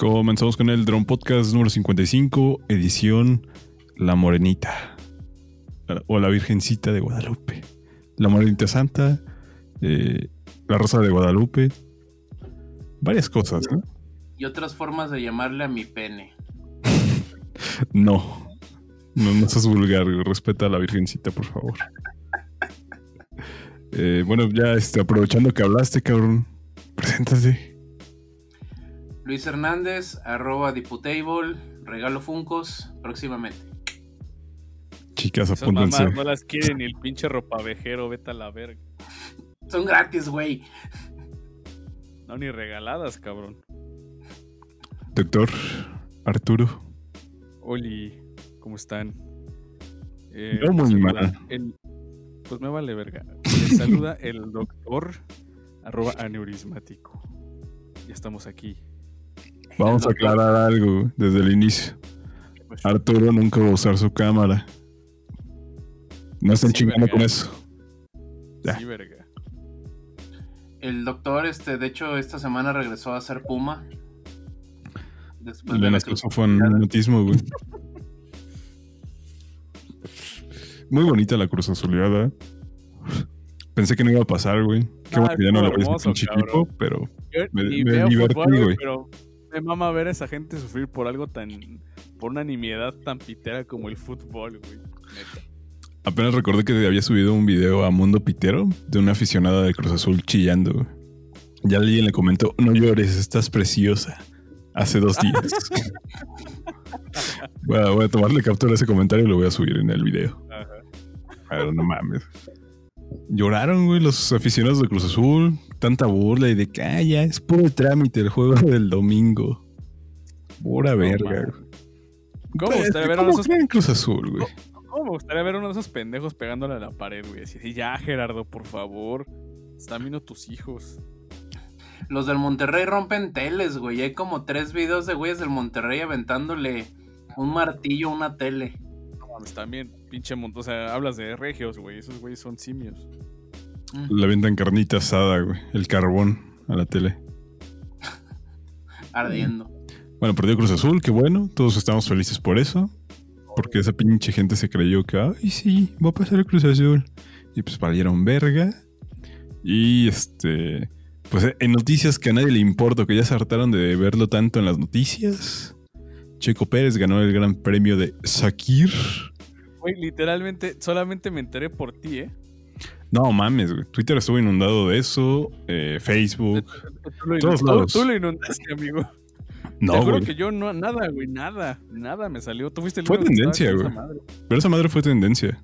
Comenzamos con el Drone Podcast número 55, edición La Morenita. O la Virgencita de Guadalupe. La Morenita Santa, eh, la Rosa de Guadalupe. Varias cosas, ¿no? Y otras formas de llamarle a mi pene. no. No, no seas vulgar, respeta a la Virgencita, por favor. Eh, bueno, ya este, aprovechando que hablaste, cabrón, preséntate. Luis Hernández, arroba Diputable, regalo Funcos, próximamente. Chicas, apúntense. no las quieren ni el pinche ropavejero, vete a la verga. Son gratis, güey. No, ni regaladas, cabrón. Doctor Arturo. Oli, ¿cómo están? Eh, muy mal. pues me vale verga. Les saluda el doctor arroba aneurismático. Ya estamos aquí. Vamos a aclarar algo desde el inicio. Arturo nunca va a usar su cámara. No están chingando con eso. Sí, verga. El doctor, este, de hecho, esta semana regresó a ser Puma. Después de fue un güey. Muy bonita la cruz azuleada. Pensé que no iba a pasar, güey. Qué ah, bueno que ya no lo ves en pinche equipo, pero me, me divertí, güey. Pero me mama ver a esa gente sufrir por algo tan. por una nimiedad tan pitera como el fútbol, güey. Apenas recordé que había subido un video a Mundo Pitero de una aficionada de Cruz Azul chillando. Ya alguien le comentó: No llores, estás preciosa. Hace dos días. voy, a, tomarle captura a ese comentario y lo voy a subir en el video. Pero no mames. Lloraron, güey, los aficionados de Cruz Azul. Tanta burla y de que, ah, ya, es puro trámite el juego del domingo. Pura verga, ¿Cómo me gustaría ver uno de esos... Cruz Azul, güey? ¿Cómo me gustaría ver uno de esos pendejos pegándole a la pared, güey? Así, ya, Gerardo, por favor. Están viendo tus hijos. Los del Monterrey rompen teles, güey. Hay como tres videos de güeyes del Monterrey aventándole un martillo a una tele. No mames, también, pinche montón. O sea, hablas de regios, güey. Esos güeyes son simios. La en carnita asada, güey. El carbón a la tele. Ardiendo. Bueno, perdió Cruz Azul, qué bueno. Todos estamos felices por eso. Porque esa pinche gente se creyó que, ay, sí, va a pasar el Cruz Azul. Y pues valieron verga. Y este. Pues en noticias que a nadie le importa, que ya se hartaron de verlo tanto en las noticias. Checo Pérez ganó el gran premio de Sakir. Güey, literalmente, solamente me enteré por ti, ¿eh? No mames, güey. Twitter estuvo inundado de eso, eh, Facebook, tú, todos lados. Tú lo inundaste, amigo. No, Te que yo no, nada, güey, nada, nada me salió. Tú fuiste el Fue tendencia, güey. Pero esa madre fue tendencia.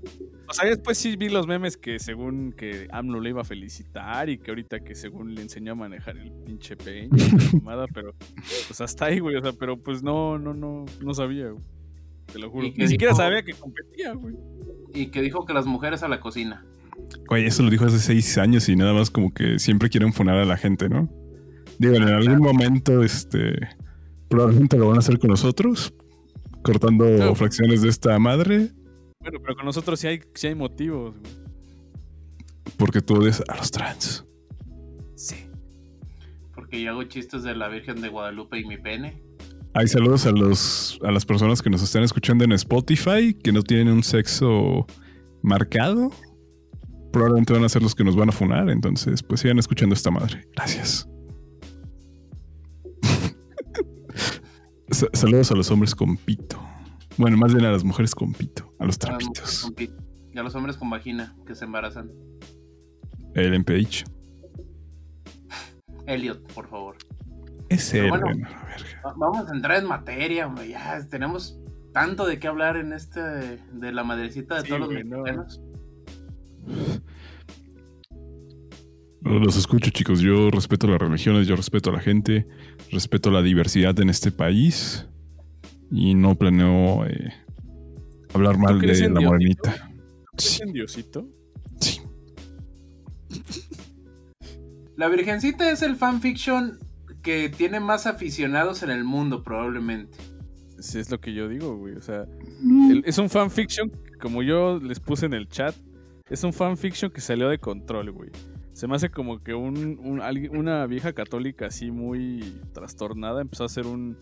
O sea, después sí vi los memes que según que AMLO le iba a felicitar y que ahorita que según le enseñó a manejar el pinche peña, pero pues hasta ahí, güey. O sea, pero pues no, no, no, no sabía, güey. Te lo juro. Ni siquiera sabía que competía, güey. Y que dijo que las mujeres a la cocina. Oye, eso lo dijo hace seis años y nada más como que siempre quieren funar a la gente, ¿no? Digo, en algún momento, este, probablemente lo van a hacer con nosotros, cortando fracciones de esta madre. Bueno, pero con nosotros sí hay, sí hay motivos. Porque tú odias a los trans. Sí. Porque yo hago chistes de la Virgen de Guadalupe y mi pene. Hay saludos a los a las personas que nos están escuchando en Spotify que no tienen un sexo marcado probablemente van a ser los que nos van a funar. Entonces, pues sigan escuchando esta madre. Gracias. Saludos a los hombres con pito. Bueno, más bien a las mujeres con pito, a los trapitos. Y a los hombres con vagina que se embarazan. El MPH. Elliot, por favor. Es él, Vamos a entrar en materia, hombre. Ya tenemos tanto de qué hablar en este de la madrecita de todos los mexicanos. Los escucho, chicos. Yo respeto las religiones, yo respeto a la gente, respeto la diversidad en este país y no planeo eh, hablar mal de la morenita. ¿Crees en Diosito? Sí. La Virgencita es el fanfiction que tiene más aficionados en el mundo, probablemente. Sí, es lo que yo digo, güey. O sea, mm. es un fanfiction, como yo les puse en el chat, es un fanfiction que salió de control, güey. Se me hace como que una vieja católica así muy trastornada empezó a hacer un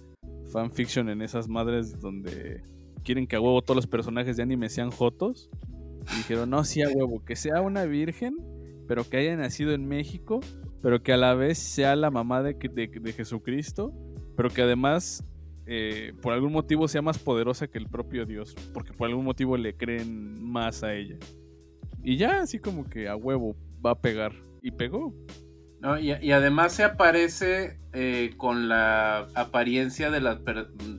fanfiction en esas madres donde quieren que a huevo todos los personajes de anime sean jotos. Y dijeron, no, sí a huevo, que sea una virgen, pero que haya nacido en México, pero que a la vez sea la mamá de, de- de Jesucristo, pero que además eh, por algún motivo sea más poderosa que el propio Dios, porque por algún motivo le creen más a ella. Y ya así como que a huevo va a pegar. Y pegó. ¿no? Y, y además se aparece eh, con la apariencia de la,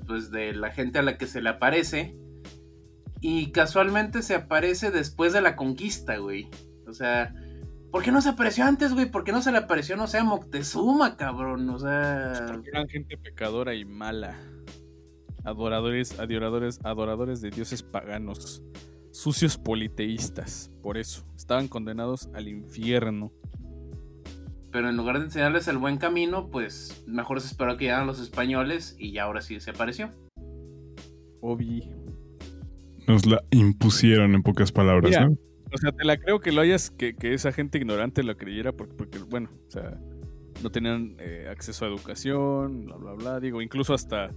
pues, de la gente a la que se le aparece. Y casualmente se aparece después de la conquista, güey. O sea, ¿por qué no se apareció antes, güey? ¿Por qué no se le apareció, no sé, a Moctezuma, cabrón? O sea... Porque eran gente pecadora y mala. Adoradores, adoradores, adoradores de dioses paganos. Sucios politeístas. Por eso. Estaban condenados al infierno. Pero en lugar de enseñarles el buen camino, pues mejor se esperó que llegaran los españoles y ya ahora sí se apareció. Obi. Nos la impusieron en pocas palabras, Mira, ¿no? O sea, te la creo que lo hayas, que, que esa gente ignorante lo creyera porque, porque bueno, o sea, no tenían eh, acceso a educación, bla, bla, bla. Digo, incluso hasta,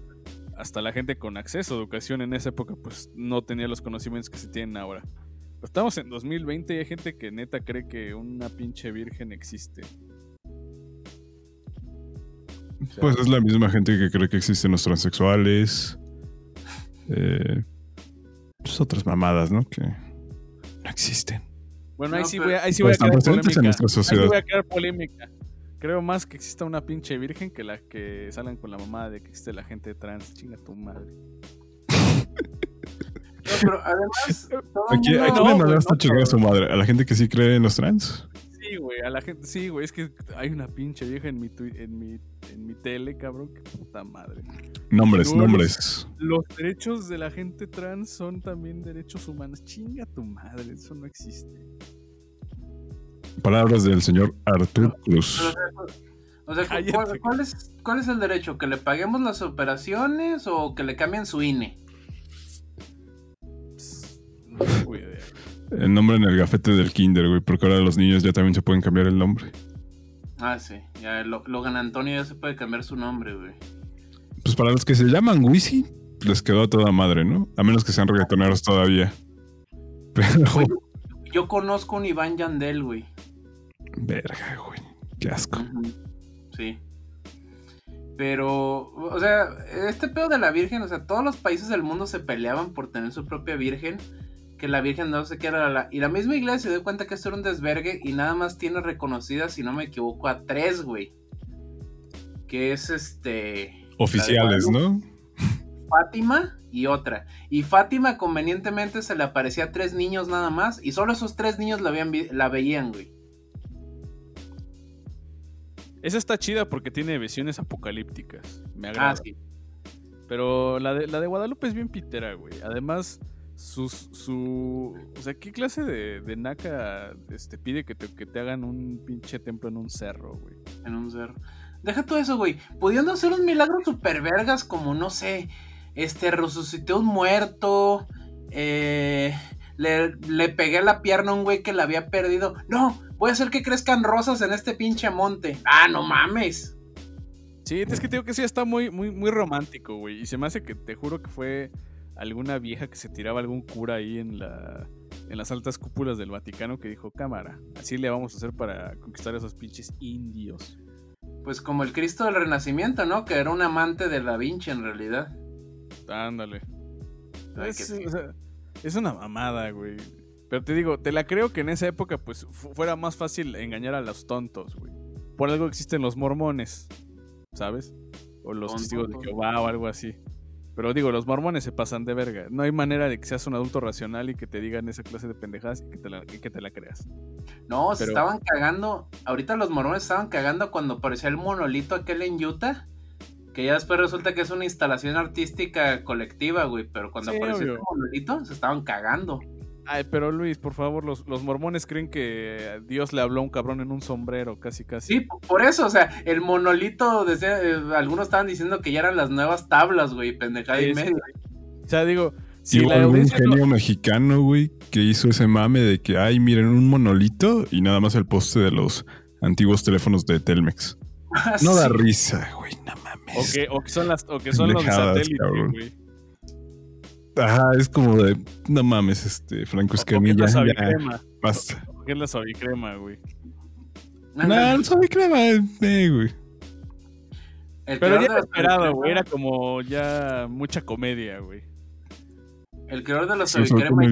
hasta la gente con acceso a educación en esa época, pues no tenía los conocimientos que se tienen ahora. Pero estamos en 2020 y hay gente que neta cree que una pinche virgen existe. Pues es la misma gente que cree que existen los transexuales. Eh, pues otras mamadas, ¿no? Que no existen. bueno, ahí no, sí voy a, ahí sí Pero voy a están crear presentes en polémica. nuestra Ahí sí sociedad. voy a crear polémica. Creo más que exista una pinche virgen que la que salgan con la mamá de que existe la gente trans. Chinga tu madre. No, pero además, Aquí, mundo- aquí no, no, a chingar a su madre. A la gente que sí cree en los trans. Sí, güey, a la gente, sí, güey, es que hay una pinche vieja en mi, en mi, en mi tele, cabrón, que puta madre. Nombres, los- nombres. Los derechos de la gente trans son también derechos humanos. Chinga tu madre, eso no existe. Palabras del señor Artur Cruz. O sea. ¿cuál, cuál es, cuál es el derecho? ¿Que le paguemos las operaciones o que le cambien su INE? El nombre en el gafete del kinder, güey. Porque ahora los niños ya también se pueden cambiar el nombre. Ah, sí. Ya Lo- Logan Antonio ya se puede cambiar su nombre, güey. Pues para los que se llaman Wisi, les quedó a toda madre, ¿no? A menos que sean reggaetoneros todavía. Pero, Oye, Yo conozco un Iván Yandel, güey. Verga, güey. Qué asco. Sí. Pero, o sea, este pedo de la Virgen, o sea, todos los países del mundo se peleaban por tener su propia Virgen. Que la Virgen no sé qué era la. Y la misma iglesia se dio cuenta que esto era un desvergue y nada más tiene reconocidas, si no me equivoco, a tres, güey. Que es este. Oficiales, ¿no? Fátima y otra. Y Fátima convenientemente se le aparecía a tres niños nada más. Y solo esos tres niños la, habían la veían, güey. Esa está chida porque tiene visiones apocalípticas. Me agrada. Ah, sí. Pero la de, la de Guadalupe es bien pitera, güey. Además, sus, su... O sea, ¿qué clase de, de naca este, pide que te, que te hagan un pinche templo en un cerro, güey? En un cerro. Deja todo eso, güey. Pudiendo hacer un milagro super vergas como, no sé, este, resucité un muerto, eh, le, le pegué la pierna a un güey que la había perdido. No, voy a hacer que crezcan rosas en este pinche monte. Ah, no mames. Sí, es que te digo que sí está muy, muy, muy romántico, güey. Y se me hace que te juro que fue alguna vieja que se tiraba algún cura ahí en la. En las altas cúpulas del Vaticano que dijo, cámara, así le vamos a hacer para conquistar a esos pinches indios. Pues como el Cristo del Renacimiento, ¿no? Que era un amante de Da Vinci en realidad. Ándale. Ay, Es, que sí. o sea, es una mamada, güey. Pero te digo, te la creo que en esa época pues fu- fuera más fácil engañar a los tontos, güey. Por algo existen los mormones, ¿sabes? O los testigos de Jehová o algo así. Pero digo, los mormones se pasan de verga. No hay manera de que seas un adulto racional y que te digan esa clase de pendejadas y que te la, y que te la creas. No, se estaban cagando. Ahorita los mormones estaban cagando cuando apareció el monolito aquel en Utah. Que ya después resulta que es una instalación artística colectiva, güey. Pero cuando Sí, apareció obvio. el monolito, se estaban cagando. Ay, pero Luis, por favor, los, los mormones creen que Dios le habló a un cabrón en un sombrero, casi casi. Sí, por eso, o sea, el monolito, decía, eh, algunos estaban diciendo que ya eran las nuevas tablas, güey, pendejada Sí, y sí. media. O sea, digo, Si hubo la no- genio mexicano, güey, que hizo ese mame de que, ay, miren, un monolito y nada más el poste de los antiguos teléfonos de Telmex. No da risa, güey, no mames. O que, o que son las, o que son los de Pendejadas, satélite, cabrón. güey. Ajá, es como de, no mames, este, Franco que es Escamilla, la ya, basta. O que es la suavicrema, güey. No, no sabe crema, eh, güey. El Pero creador ya de era la esperado, güey. Era como ya mucha comedia, güey. El creador de la suavicrema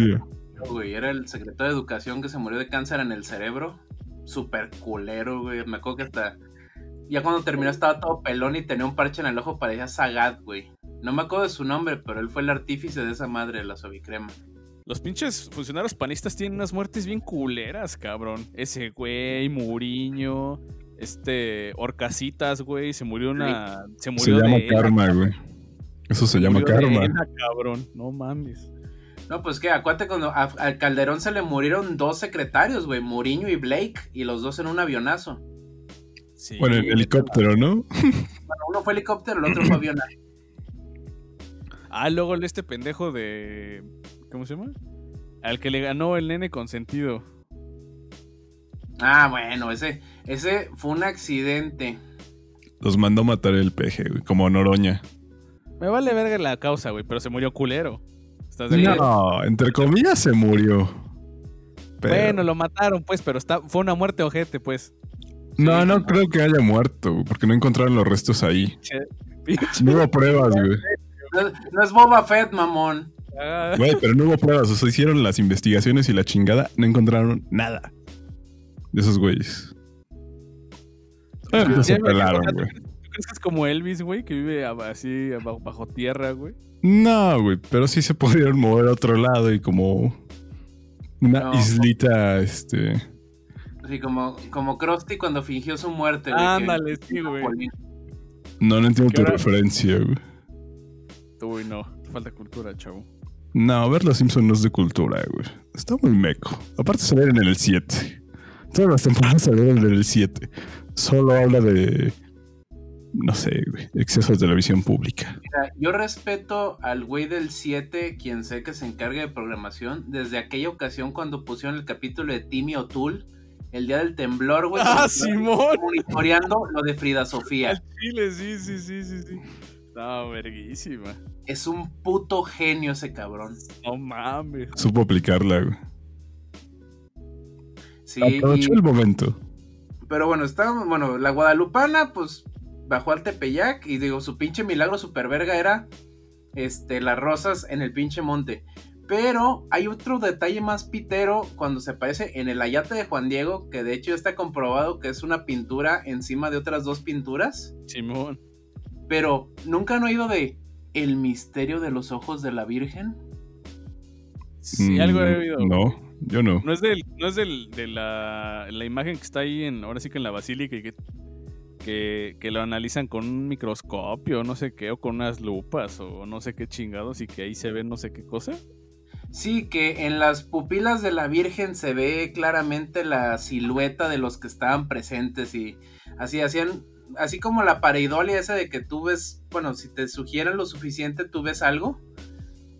güey, era el secretario de educación que se murió de cáncer en el cerebro. Súper culero, güey. Me acuerdo que hasta. Ya cuando terminó estaba todo pelón y tenía un parche en el ojo, parecía Sagat, güey. No me acuerdo de su nombre, pero él fue el artífice de esa madre de la suavicrema. Los pinches funcionarios panistas tienen unas muertes bien culeras, cabrón. Ese güey, Muriño, este, Orcasitas, güey, se murió una. Se Se murió llama de. ELA, karma, güey. Eso se llama murió de karma. Cabrón. No mames. No, pues que acuérdate cuando a- al Calderón se le murieron dos secretarios, güey, Muriño y Blake, y los dos en un avionazo. Sí, Bueno, en helicóptero, ¿no? Bueno, uno fue helicóptero, el otro fue avionazo. Ah, luego el este pendejo de. ¿Cómo se llama? Al que le ganó el nene consentido. Ah, bueno, ese, ese fue un accidente. Los mandó matar el peje, güey, como Noroña. Me vale verga la causa, güey, pero se murió culero. ¿Estás de acuerdo? No, entre comillas se murió. Pero- Bueno, lo mataron, pues, pero está, fue una muerte ojete, pues. no, sí, no no. creo que haya muerto, güey, porque no encontraron los restos ahí. No hubo pruebas, güey. No, no es Boba Fett, mamón. Ah, Güey, pero no hubo pruebas. O sea, hicieron las investigaciones y la chingada, no encontraron nada de esos güeyes. Se pelaron, güey. ¿Tú crees que es como Elvis, güey, que vive así bajo tierra, güey? No, güey, pero sí se pudieron mover a otro lado y como una No. islita, este... Así como, como Krusty cuando fingió su muerte, güey. que- Ándale, sí, güey. No, no entiendo ¿Qué tu referencia, güey. Uy, no, te falta cultura, chavo. No, ver los Simpsons no es de cultura, güey. Está muy meco. Aparte salieron en el 7. Todas las temporadas salieron en el 7. Solo habla de... No sé, güey. Excesos de la visión pública. Mira, yo respeto al güey del 7, quien sé que se encarga de programación, desde aquella ocasión cuando pusieron el capítulo de Timmy O'Toole, el día del temblor, güey. ¡Ah, Simón! Monitoreando lo de Frida Sofía. Chile, sí, sí, sí, sí, sí. No, verguísima. Es un puto genio ese cabrón. No mames. Supo aplicarla, güey. Sí, Aprovechó y- el momento. pero bueno, está, bueno, la guadalupana, pues, bajó al Tepeyac y digo, su pinche milagro super verga era, este, las rosas en el pinche monte. Pero hay otro detalle más pitero cuando se aparece en el ayate de Juan Diego, que de hecho ya está comprobado que es una pintura encima de otras dos pinturas. Simón. Pero nunca han oído de El misterio de los ojos de la Virgen. Sí, algo he Mm, oído. No, yo no. No es, del, no es del, de la, la imagen que está ahí en, ahora sí que en la basílica y que, que, que lo analizan con un microscopio, no sé qué, o con unas lupas, o no sé qué chingados, y que ahí se ve no sé qué cosa. Sí, que en las pupilas de la Virgen se ve claramente la silueta de los que estaban presentes y así hacían, así como la pareidolia esa de que tú ves, bueno, si te sugieren lo suficiente, tú ves algo.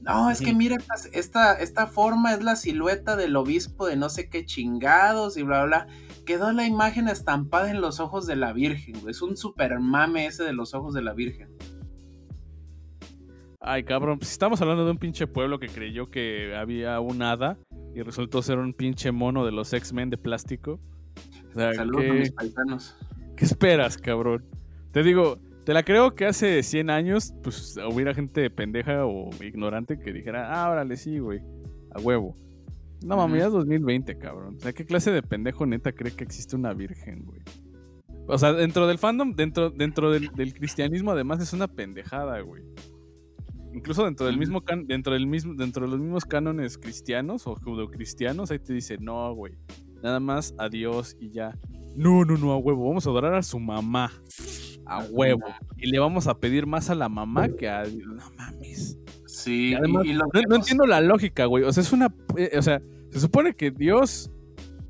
No, es que mira, esta, esta, forma es la silueta del obispo de no sé qué chingados y bla, bla, bla. Quedó la imagen estampada en los ojos de la Virgen, güey. Es un super mame ese de los ojos de la Virgen. Ay, cabrón, pues estamos hablando de un pinche pueblo que creyó que había un hada y resultó ser un pinche mono de los X-Men de plástico. O sea, Saludos a ¿qué, mis paisanos. Qué esperas, cabrón? Te digo, te la creo que hace 100 años, pues hubiera gente pendeja o ignorante que dijera, ah, órale, sí, güey, a huevo. No mames, ya es 2020, cabrón. O sea, ¿qué clase de pendejo neta cree que existe una virgen, güey? O sea, dentro del fandom, dentro, dentro del, del cristianismo, además es una pendejada, güey. Incluso dentro del mismo can- dentro del mismo, dentro de los mismos cánones cristianos o judocristianos, ahí te dice, no, güey. Nada más a Dios y ya. No, no, no, a huevo. Vamos a adorar a su mamá. A huevo. Y le vamos a pedir más a la mamá que a Dios. No mames. Sí, Y además, y, y lo no, entiendo la lógica, güey. O sea, es una. eh, o sea, se supone que Dios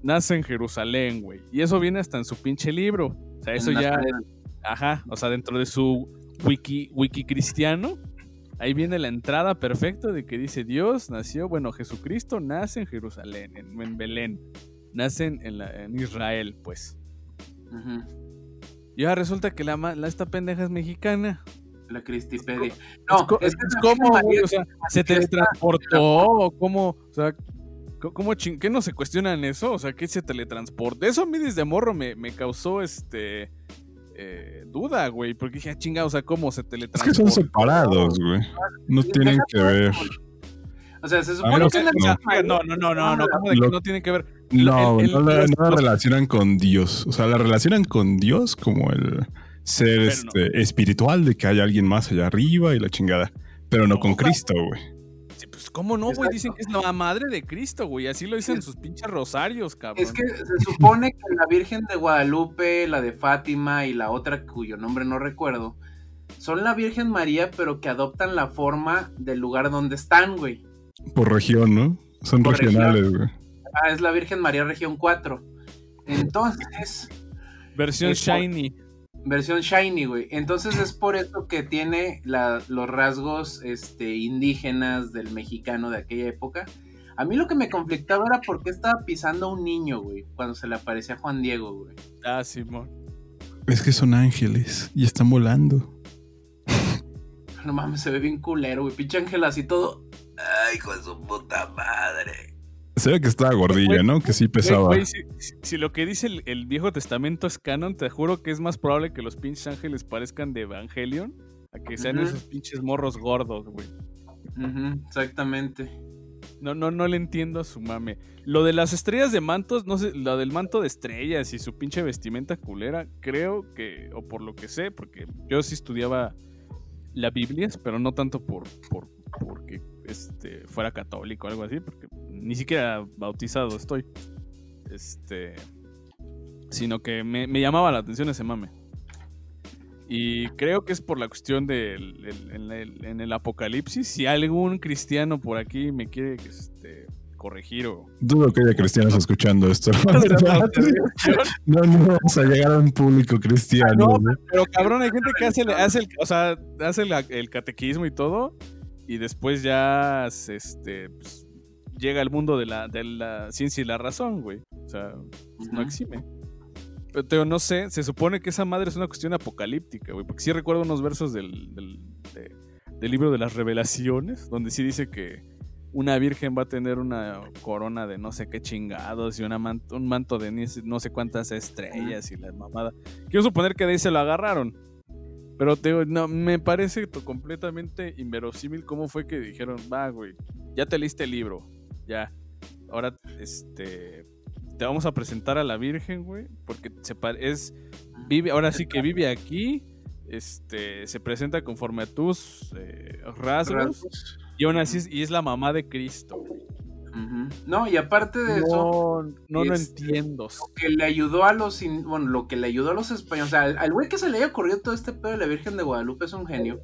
nace en Jerusalén, güey. Y eso viene hasta en su pinche libro. O sea, eso ya. Ajá. O sea, dentro de su wiki, wiki cristiano. ahí viene la entrada perfecta de que dice Dios nació, bueno, Jesucristo nace en Jerusalén, en, Belén, nacen en, en Israel, pues. Y ahora resulta que la, la, esta pendeja es mexicana. La Cristipedia. No, es, como, o sea, se teletransportó, o cómo, o sea, ¿cómo ¿qué no se cuestionan eso? O sea, ¿qué se teletransporta? Eso a mí desde morro me, me causó este eh, duda, güey, porque dije, ah, chinga, o sea, ¿cómo se teletransporta? Es que son separados, güey. No tienen que ver. O sea, se supone que, no, no, no, no, no, ¿cómo de que no tienen que ver? No, no, la, relacionan con Dios. O sea, la relacionan con Dios como el ser este, espiritual de que hay alguien más allá arriba y la chingada. Pero no, con Cristo, güey. Sí, pues, ¿cómo no, güey? Dicen que es la madre de Cristo, güey. Así lo dicen sus pinches rosarios, cabrón. Es que se supone que la Virgen de Guadalupe, la de Fátima y la otra cuyo nombre no recuerdo, son la Virgen María, pero que adoptan la forma del lugar donde están, güey. Por región, ¿no? Son regionales, güey. Ah, es la Virgen María Región 4. Entonces. Versión Shiny. versión Shiny, güey. Entonces es por eso que tiene los rasgos este, indígenas del mexicano de aquella época. A mí lo que me conflictaba era por qué estaba pisando a un niño, güey, cuando se le aparecía a Juan Diego, güey. Ah, Simón. Es que son ángeles y están volando. No mames, se ve bien culero, güey. Pinche ángel así todo. Ay, hijo de su puta madre. Se ve que estaba gordilla, ¿no? Que sí pesaba. si, lo que dice el, Viejo Testamento es canon, te juro que es más probable que los pinches ángeles parezcan de Evangelion a que sean esos pinches morros gordos, güey. exactamente. No, no, no le entiendo a su mame. Lo de las estrellas de mantos, no sé, lo del manto de estrellas y su pinche vestimenta culera, creo que, o por lo que sé, porque yo sí estudiaba la Biblia, pero no tanto por, por porque este, fuera católico o algo así, porque ni siquiera bautizado estoy. Este. Sino que me, llamaba la atención ese mame. Y creo que es por la cuestión del en, el, apocalipsis. Si algún cristiano por aquí me quiere este, corregir o. Dudo que haya cristianos escuchando esto. no, no vamos a llegar a un público cristiano. pero cabrón, hay gente que hace, hace, el, o sea, hace el catequismo y todo y después ya este, pues, llega al mundo de la, de la ciencia y la razón, güey. O sea, pues, no exime. Pero no sé, se supone que esa madre es una cuestión apocalíptica, güey. Porque sí recuerdo unos versos del, del, libro de las revelaciones, donde sí dice que una virgen va a tener una corona de no sé qué chingados y una un manto de no sé cuántas estrellas y la mamada. Quiero suponer que de ahí se lo agarraron. Pero te no, me parece completamente inverosímil cómo fue que dijeron, va, güey, ya te leíste el libro, ya. Ahora, este, te vamos a presentar a la Virgen, güey, porque se es, vive, ahora sí que vive aquí, este, se presenta conforme a tus eh, rasgos, y aún así y es la mamá de Cristo, güey. No, y aparte de eso. No, lo entiendo. Lo que le ayudó a los. Bueno, lo que le ayudó a los españoles. O sea, al güey que se le haya ocurrido todo este pedo de la Virgen de Guadalupe es un genio.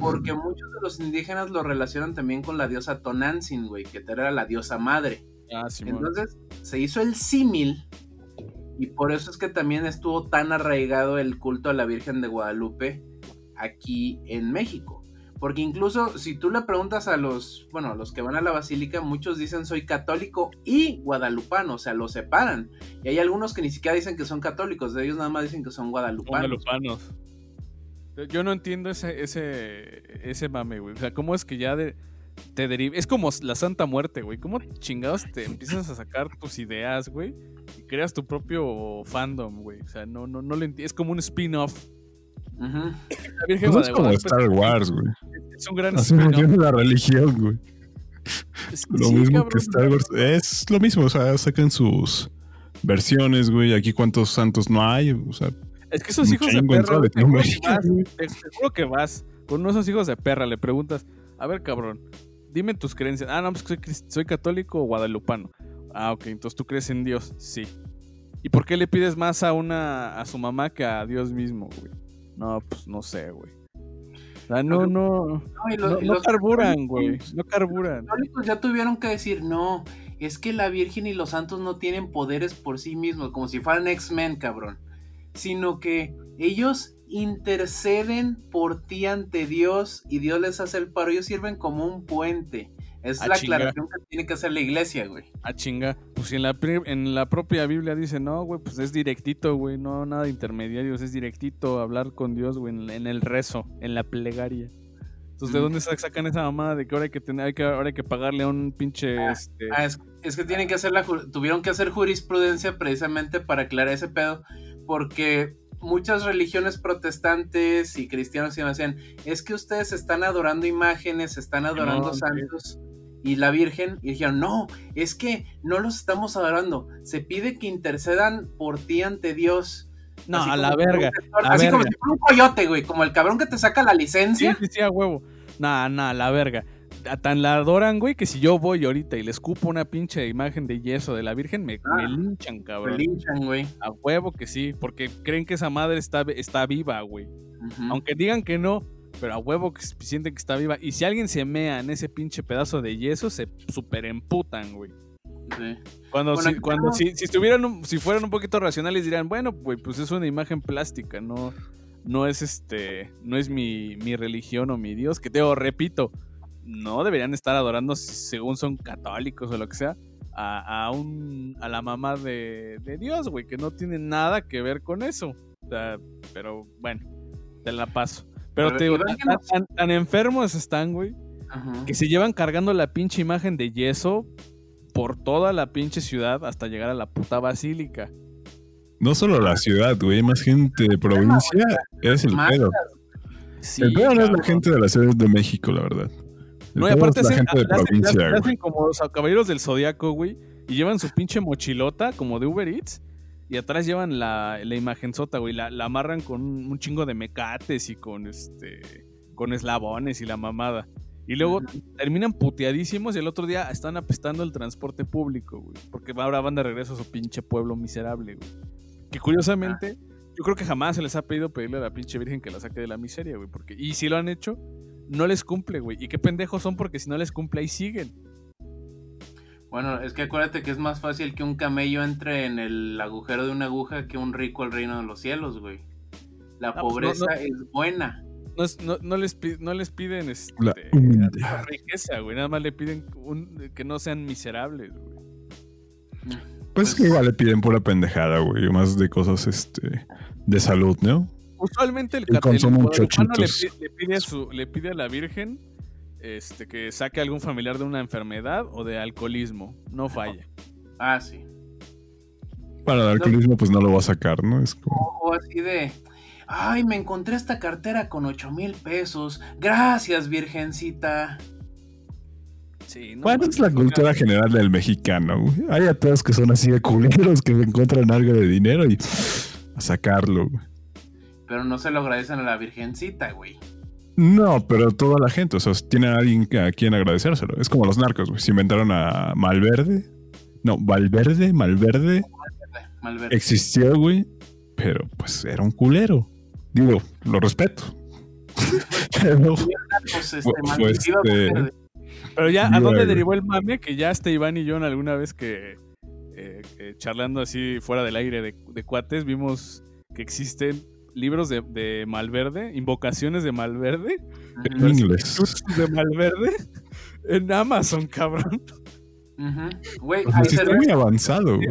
Porque muchos de los indígenas lo relacionan también con la diosa Tonantzin, güey, que era la diosa madre. Ah, sí, Entonces, se hizo el símil. Y por eso es que también estuvo tan arraigado el culto a la Virgen de Guadalupe aquí en México. Porque incluso si tú le preguntas a los, bueno, los que van a la basílica, muchos dicen soy católico y guadalupano, o sea, lo separan. Y hay algunos que ni siquiera dicen que son católicos, de ellos nada más dicen que son guadalupanos. Guadalupanos. Yo no entiendo ese, ese, ese mame, güey. O sea, ¿cómo es que ya de, te deriva? Es como la Santa Muerte, güey. ¿Cómo chingados te empiezas a sacar tus ideas, güey? Y creas tu propio fandom, güey. O sea, no, no, no entiendo. Es como un spin-off pues es como Star Wars, güey. Es un gran Así funciona la religión, güey. lo mismo que Star Wars. Es lo mismo, o sea, sacan sus versiones, güey. Aquí cuántos santos no hay, o sea. Es que esos hijos de perra, te, juro que vas con uno de esos hijos de perra, le preguntas, a ver, cabrón, dime tus creencias. Ah, no, pues soy, soy católico o guadalupano. Ah, ok, entonces tú crees en Dios, sí. ¿Y por qué le pides más a una a su mamá que a Dios mismo, güey? No, pues no sé, güey. no, no, no, no, carburan, güey. No carburan. Los ya tuvieron que decir, no, es que la Virgen y los santos no tienen poderes por sí mismos, como si fueran X-Men, cabrón. Sino que ellos interceden por ti ante Dios y Dios les hace el paro. Ellos sirven como un puente. Es Ah, la chinga. aclaración que tiene que hacer la iglesia, güey. Ah, chinga. Pues si en la, en la propia Biblia dice, no, güey, pues es directito, güey, no nada de intermediarios, es directito hablar con Dios, güey, en, en el rezo, en la plegaria. Entonces, ¿de Mm. dónde sa- sacan esa mamada de que ahora hay que tener, hay que, ahora hay que pagarle a un pinche, este... Ah, es, es que tienen que hacer la tuvieron que hacer jurisprudencia precisamente para aclarar ese pedo, porque muchas religiones protestantes y cristianos se decían, es que ustedes están adorando imágenes, están adorando No, sí. santos y la Virgen, y dijeron, no, es que no los estamos adorando, se pide que intercedan por ti ante Dios. no, Así a la verga. a así como si fuera un coyote, güey, como el cabrón que te saca la Sí, licencia. sí, sí, a huevo. Nah, nah, la verga. A tan la adoran, güey, que si yo voy ahorita y le escupo una pinche imagen de yeso de la Virgen, me, Ah. me linchan, Me cabrón. linchan, güey. A huevo que sí, porque creen que esa madre está, está viva, güey. Aunque digan que no, pero a huevo que sienten que está viva. Y si alguien se mea en ese pinche pedazo de yeso, se super emputan, güey. Sí. Cuando, Bueno, si, cuando no. si, si estuvieran, un- si fueran un poquito racionales, dirán, bueno, güey, pues es una imagen plástica, no, no es este, no es mi, mi religión o mi Dios, que te repito, no deberían estar adorando, según son católicos o lo que sea, a, a un, a la mamá de, de Dios, güey, que no tiene nada que ver con eso. O sea, pero bueno, te la paso. Pero Pero te digo, tan, tan- tan enfermos están, güey, Ajá. que se llevan cargando la pinche imagen de yeso por toda la pinche ciudad hasta llegar a la puta basílica. No solo la ciudad, güey, más gente de provincia. Es el pedo. Sí, el pedo no es la gente de la Ciudad de México, la verdad. No, y aparte hacen, gente de hacen- provincia, como los caballeros del zodiaco, güey, y llevan su pinche mochilota como de Uber Eats. Y atrás llevan la, la imagen güey. La, la amarran con un, un chingo de mecates y con este. con eslabones y la mamada. Y luego terminan puteadísimos y el otro día están apestando el transporte público, güey. Porque ahora van de regreso a su pinche pueblo miserable, güey. Que curiosamente, yo creo que jamás se les ha pedido pedirle a la pinche virgen que la saque de la miseria, güey. Porque, y si lo han hecho, no les cumple, güey. Y qué pendejos son porque si no les cumple ahí siguen. Bueno, es que acuérdate que es más fácil que un camello entre en el agujero de una aguja que un rico al reino de los cielos, güey. La pues no, pobreza no. es buena. No, es- no, no les, no les piden este, La riqueza, güey. Nada más le piden un- que no sean miserables, güey. Pues que igual le piden pura pendejada, güey. Más de cosas este de salud, ¿no? Usualmente el, el guadalupano le, pide a su, le pide a la Virgen este, que saque a algún familiar de una enfermedad o de alcoholismo. No falla. Ah, sí. Para el alcoholismo, pues no lo va a sacar, ¿no? Es como. O así de, ay, me encontré esta cartera con ocho mil pesos. Gracias, virgencita. Sí, no ¿Cuál mames, es la cultura general del mexicano? güey? Hay a todos que son así de culeros que encuentran algo de dinero y a sacarlo. güey. Pero no se lo agradecen a la virgencita, güey. No, pero toda la gente, o sea, tienen a alguien que- a quien agradecérselo. Es como los narcos, güey. Se inventaron a Malverde. No, Valverde, Malverde. Mal ver. Existió, güey. Pero pues era un culero. Digo, lo respeto. pero Pues, este, fue vivido este-. Pero ya, ¿a dónde derivó el mame? Que ya este Iván y yo en alguna vez que eh, eh, charlando así fuera del aire de, de cuates vimos que existen libros de, de Malverde, invocaciones de Malverde, en inglés. de Malverde en Amazon, cabrón. ujú. Güey, hay sí está muy avanzado, güey.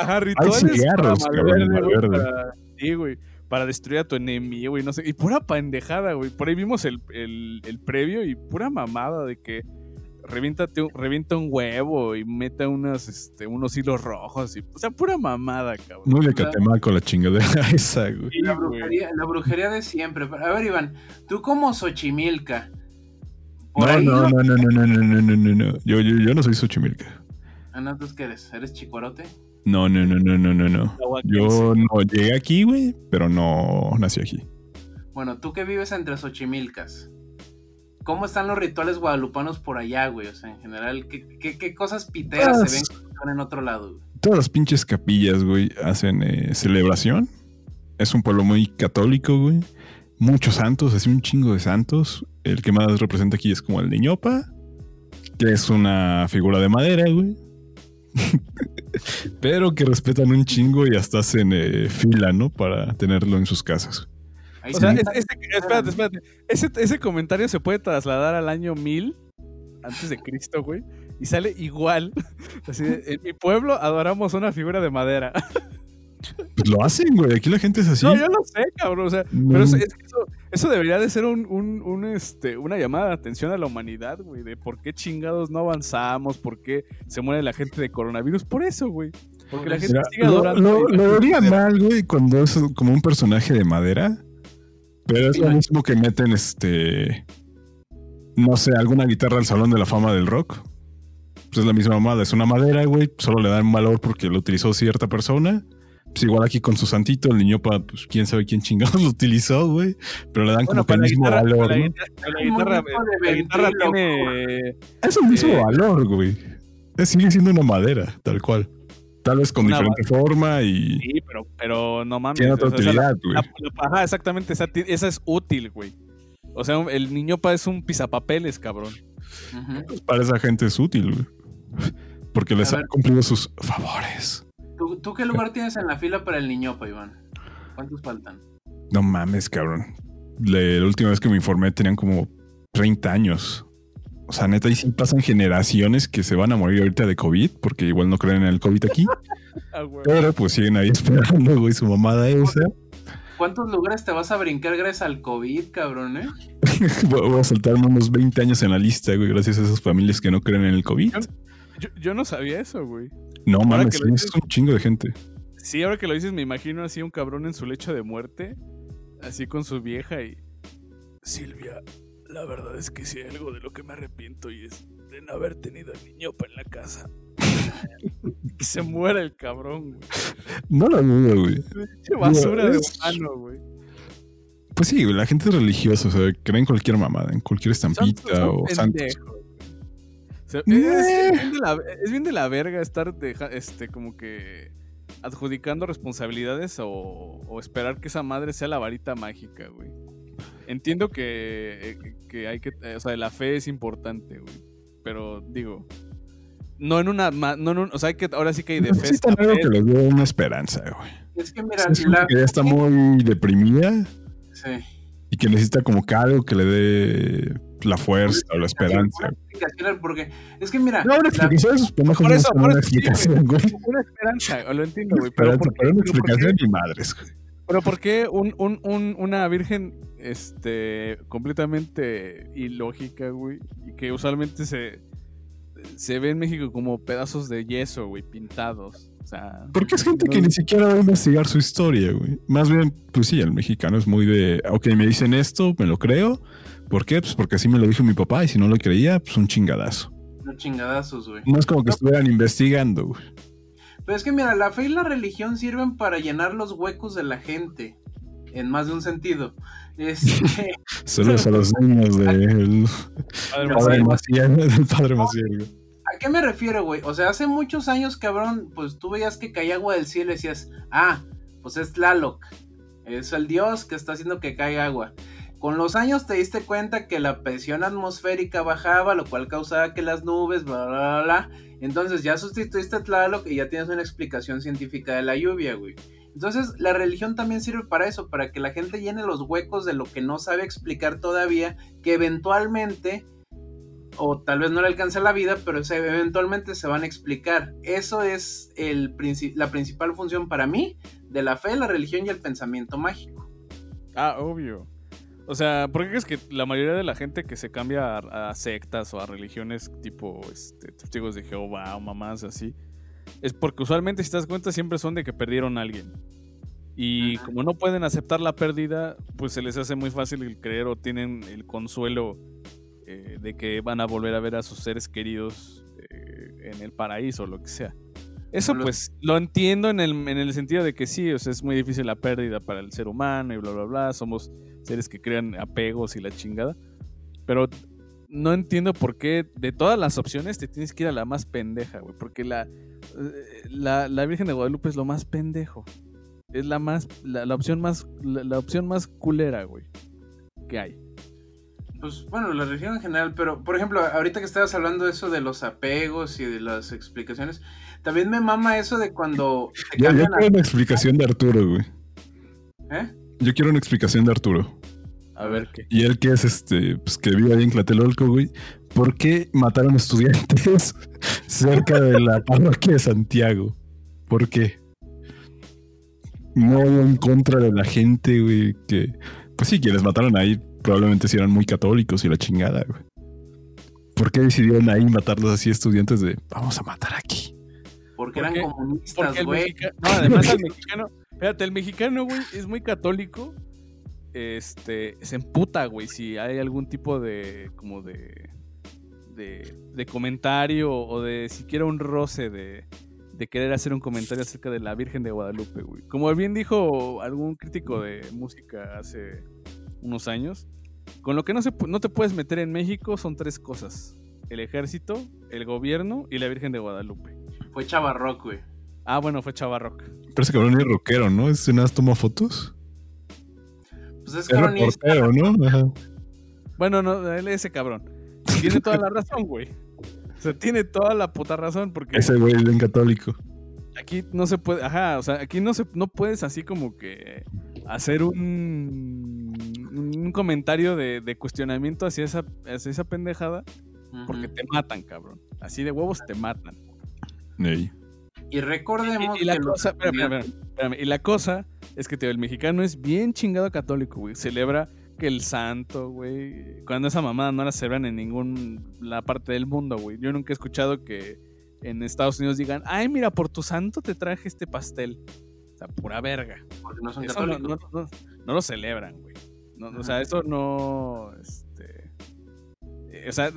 Ajá, rituales cigarros, para cabrón, Malverde, güey, Malverde. para- sí, güey, para destruir a tu enemigo, güey, no sé. Y pura pendejada, güey. Por ahí vimos el, el- el previo y pura mamada de que reviéntate un- revienta un huevo y meta unas, este, unos hilos rojos. Y, o sea, pura mamada, cabrón. Muy de Catemaco la chingadera esa, güey. Sí, La brujería, la brujería de siempre. A ver, Iván, tú como Xochimilca. No, ahí no, no, no, no, no, no, no, no, no, no. Yo, yo, yo no soy Xochimilca. Ah, no, ¿tú qué eres? ¿Eres chicuarote? No, no, no, no, no, no, no. Yo no llegué aquí, güey, pero no nací aquí. Bueno, tú que vives entre Xochimilcas. ¿Cómo están los rituales guadalupanos por allá, güey? O sea, en general, ¿qué, qué, qué cosas piteras Pues- se ven que en otro lado, güey? Todas las pinches capillas, güey, hacen eh, celebración. Es un pueblo muy católico, güey. Muchos santos, así un chingo de santos. El que más representa aquí es como el de ñopa, que es una figura de madera, güey. Pero que respetan un chingo y hasta hacen eh, fila, ¿no? Para tenerlo en sus casas. O sea, espérate, espérate. Ese, ese comentario se puede trasladar al año 1000 antes de Cristo, güey. Y sale igual. Así en mi pueblo adoramos una figura de madera. Pues lo hacen, güey. Aquí la gente es así. No, yo lo sé, cabrón. O sea, pero eso, eso, debería de ser un, un, este, una llamada de atención a la humanidad, güey. De por qué chingados no avanzamos, por qué se muere la gente de coronavirus. Por eso, güey. Porque la gente sigue adorando. Lo, lo, lo mal, güey, cuando es como un personaje de madera. Pero es lo mismo que meten este. No sé, alguna guitarra al Salón de la Fama del Rock. Pues es la misma mamada, es una madera, güey. Solo le dan valor porque lo utilizó cierta persona. Pues igual aquí con su santito, el niño para, pues quién sabe quién chingados lo utilizó, güey. Pero le dan como que el mismo valor, la, guitarra, la guitarra, tiene. Es el mismo eh, valor, güey. Sigue siendo una madera, tal cual. Tal vez con diferente forma y. Sí, pero, pero no mames. Tiene otra utilidad, güey. Ajá, exactamente. Esa, esa, es útil, güey. O sea, el niño pa es un pisapapeles, cabrón. Pues para esa gente es útil, güey. Porque les ha cumplido sus favores. ¿Tú, ¿Tú, qué lugar tienes en la fila para el niño, pa, Iván? ¿Cuántos faltan? No mames, cabrón. La última vez que me informé tenían como 30 años. O sea, neta, ahí sí pasan generaciones que se van a morir ahorita de COVID, porque igual no creen en el COVID aquí. Ah, Pero pues siguen ahí esperando, güey, su mamada esa. ¿Cuántos lugares te vas a brincar gracias al COVID, cabrón, eh? Voy a saltarme unos 20 años en la lista, güey, gracias a esas familias que no creen en el COVID. Yo, no sabía eso, güey. No, mames, es un chingo de gente. Sí, ahora que lo dices, me imagino así un cabrón en su lecho de muerte, así con su vieja y... Silvia, la verdad es que si hay algo de lo que me arrepiento y es de no haber tenido al niñopa en la casa. y se muere el cabrón, güey. No lo dudo, güey. Basura de humano, güey. Pues sí, la gente es religiosa, o sea, creen cualquier mamada, en cualquier estampita o santos. es, bien de la, es, bien de la, verga estar este, como que adjudicando responsabilidades o, o esperar que esa madre sea la varita mágica, güey. Entiendo que, eh, que hay que, o sea, la fe es importante, güey. Pero digo, no en una, no en un, o sea, hay que, ahora sí que hay de fe. algo que les dé una esperanza, güey. Es que mira, es la... que ya está muy deprimida. Sí. Y que necesita como que algo que le dé la fuerza o la esperanza. Porque es que mira. No, una explicación es mejor por eso, por una explicación, güey. Una esperanza, lo entiendo, güey. Pero, pero, una explicación ni madres, güey. Pero ¿por qué un, un, un, una virgen este, completamente ilógica, güey? Y que usualmente se, se ve en México como pedazos de yeso, güey, pintados. O sea, Porque es gente que ni siquiera va a investigar su historia, güey. Más bien, pues sí, el mexicano es muy de, ok, me dicen esto, me lo creo. ¿Por qué? Pues porque así me lo dijo mi papá y si no lo creía, pues un chingadazo. Un chingadazos, güey. No es como que estuvieran investigando, güey. Pero es que mira, la fe y la religión sirven para llenar los huecos de la gente, en más de un sentido. Este... Saludos a los niños del padre, Maciel, del padre Maciel. ¿A qué me refiero, güey? O sea, hace muchos años, cabrón, pues tú veías que caía agua del cielo y decías, ah, pues es Tlaloc, es el dios que está haciendo que caiga agua. Con los años te diste cuenta que la presión atmosférica bajaba, lo cual causaba que las nubes, bla, bla, bla, Entonces ya sustituiste a Tlaloc y ya tienes una explicación científica de la lluvia, güey. Entonces la religión también sirve para eso, para que la gente llene los huecos de lo que no sabe explicar todavía, que eventualmente, o tal vez no le alcance la vida, pero eventualmente se van a explicar. Eso es el, la principal función para mí de la fe, la religión y el pensamiento mágico. Ah, obvio. O sea, ¿por qué crees que la mayoría de la gente que se cambia a, sectas o a religiones tipo este, testigos de Jehová o mamás así, es porque usualmente, si te das cuenta, siempre son de que perdieron a alguien. Y como no pueden aceptar la pérdida, pues se les hace muy fácil el creer o tienen el consuelo eh, de que van a volver a ver a sus seres queridos eh, en el paraíso o lo que sea. Eso pues lo entiendo en el, en el sentido de que sí, o sea, es muy difícil la pérdida para el ser humano y bla, bla, bla. Somos seres que crean apegos y la chingada. Pero no entiendo por qué de todas las opciones te tienes que ir a la más pendeja, güey. Porque la, eh, la, la, Virgen de Guadalupe es lo más pendejo. Es la más, la, opción más, la, opción más culera, güey. Que hay. Pues bueno, la religión en general, pero por ejemplo, ahorita que estabas hablando de eso de los apegos y de las explicaciones, también me mama eso de cuando. Te ya, ya una explicación de Arturo, güey. ¿Eh? Yo quiero una explicación de Arturo. A ver qué. Y él que es este, pues que vive ahí en Tlatelolco, güey. ¿Por qué mataron estudiantes cerca de la parroquia de Santiago? ¿Por qué? No en contra de la gente, güey, que... Pues sí, quienes mataron ahí probablemente sí eran muy católicos y la chingada, güey. ¿Por qué decidieron ahí matarlos así estudiantes de vamos a matar aquí? Porque ¿Por eran qué? comunistas, güey. No, además el mexicano. Espérate, el mexicano, güey, es muy católico. Este. Se emputa, güey, si hay algún tipo de. como de. de, de comentario o de siquiera un roce de. de querer hacer un comentario acerca de la Virgen de Guadalupe, güey. Como bien dijo algún crítico de música hace unos años, con lo que no, se, no te puedes meter en México son tres cosas: el ejército, el gobierno y la Virgen de Guadalupe. Fue Chavarroc, güey. Ah, bueno, fue Chavarroc. Pero ese cabrón es rockero, ¿no? ¿Ese nada más toma fotos? Pues es Es reportero, ¿no? Ajá. Bueno, no, él ese cabrón. Tiene toda la razón, güey. O sea, tiene toda la puta razón porque Ese güey es bien católico. aquí no se puede, ajá, o sea, aquí no se no puedes así como que hacer un un comentario de, de cuestionamiento hacia esa hacia esa pendejada porque te matan, cabrón. Así de huevos te matan. Ey. Y recordemos Y, y la que cosa, espérame, espérame, espérame. y la cosa es que tío, el mexicano es bien chingado católico, güey. Celebra que el santo, güey. Cuando esa mamada no la celebran en ninguna parte del mundo, güey. Yo nunca he escuchado que en Estados Unidos digan, ay, mira, por tu santo te traje este pastel. O sea, pura verga. porque no son Eso católicos. no- no- no lo celebran, güey. O sea, eso no. Este. Eh, O sea,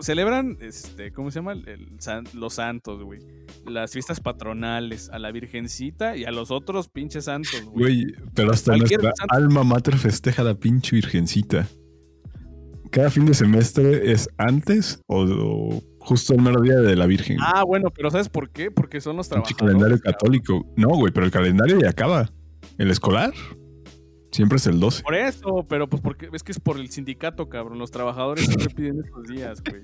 celebran, este, ¿cómo se llama? El- el san- los santos, güey. Las fiestas patronales, a la Virgencita y a los otros pinches santos, güey. Güey, pero hasta Cualquier nuestra santo- alma mater festeja la pinche virgencita. Cada fin de semestre es antes o, o justo el mero día de la Virgen. Ah, bueno, pero ¿sabes por qué? Porque son los trabajadores. calendario cabrón. católico. No, güey, pero el calendario ya acaba. El escolar siempre es el 12. Por eso, pero pues porque es que es por el sindicato, cabrón. Los trabajadores siempre piden estos días, güey.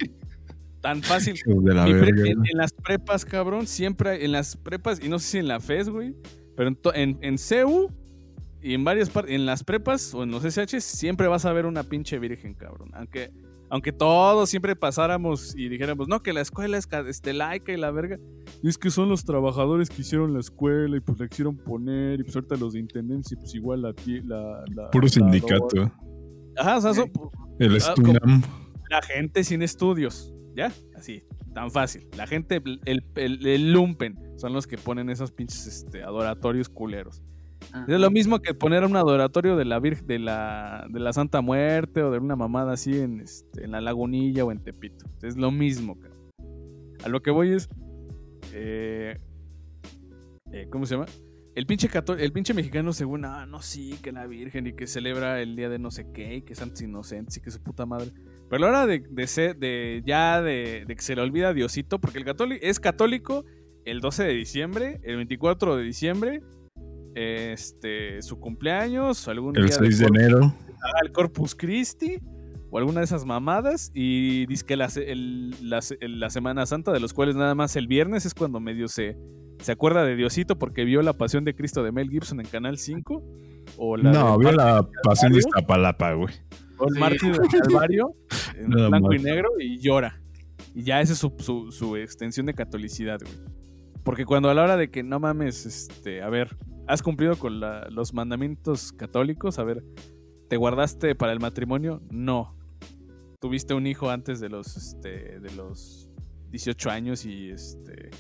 Tan fácil. De la verga. en, en las prepas, cabrón, siempre hay- en las prepas, y no sé si en la FES, güey, pero en, en, en CEU y en varias partes, en las prepas o en los SH, siempre vas a ver una pinche virgen, cabrón. Aunque, aunque todos siempre pasáramos y dijéramos, no, que la escuela es este, laica y la verga. Y es que son los trabajadores que hicieron la escuela y pues la quisieron poner, y pues ahorita los de intendencia, pues igual la. ti- la, la Puro la- sindicato. Ajá, o sea, son- El Ah, Stunam. la gente sin estudios. ¿Ya? Así, tan fácil. La gente, el, el, el lumpen, son los que ponen esos pinches este, adoratorios culeros. Ajá. Es lo mismo que poner un adoratorio de la Virgen, de la, de la Santa Muerte o de una mamada así en, este, en la Lagunilla o en Tepito. Es lo mismo, cabrón. A lo que voy es. eh, eh, ¿Cómo se llama? El pinche, el pinche mexicano, según, ah, no, sí, que la Virgen y que celebra el día de no sé qué y que santos inocentes y que su puta madre. Pero a la hora de, de ser, de ya de, de que se le olvida a Diosito, porque el católico es católico el 12 de diciembre, el 24 de diciembre, este, su cumpleaños, o algún El día 6 de enero. el Corpus Christi o alguna de esas mamadas y dice que la, el- la la Semana Santa, de los cuales nada más el viernes es cuando medio se, se acuerda de Diosito porque vio la Pasión de Cristo de Mel Gibson en Canal 5 o la No, vio la pasión de Iztapalapa, güey. o el Sí. Mártir del Calvario en Nada blanco y negro y llora. Y ya esa es su, su- su extensión de catolicidad, güey. Porque cuando a la hora de que no mames, este, a ver, has cumplido con la- los mandamientos católicos, a ver, ¿te guardaste para el matrimonio? No. Tuviste un hijo antes de los, este, de los 18 años y este,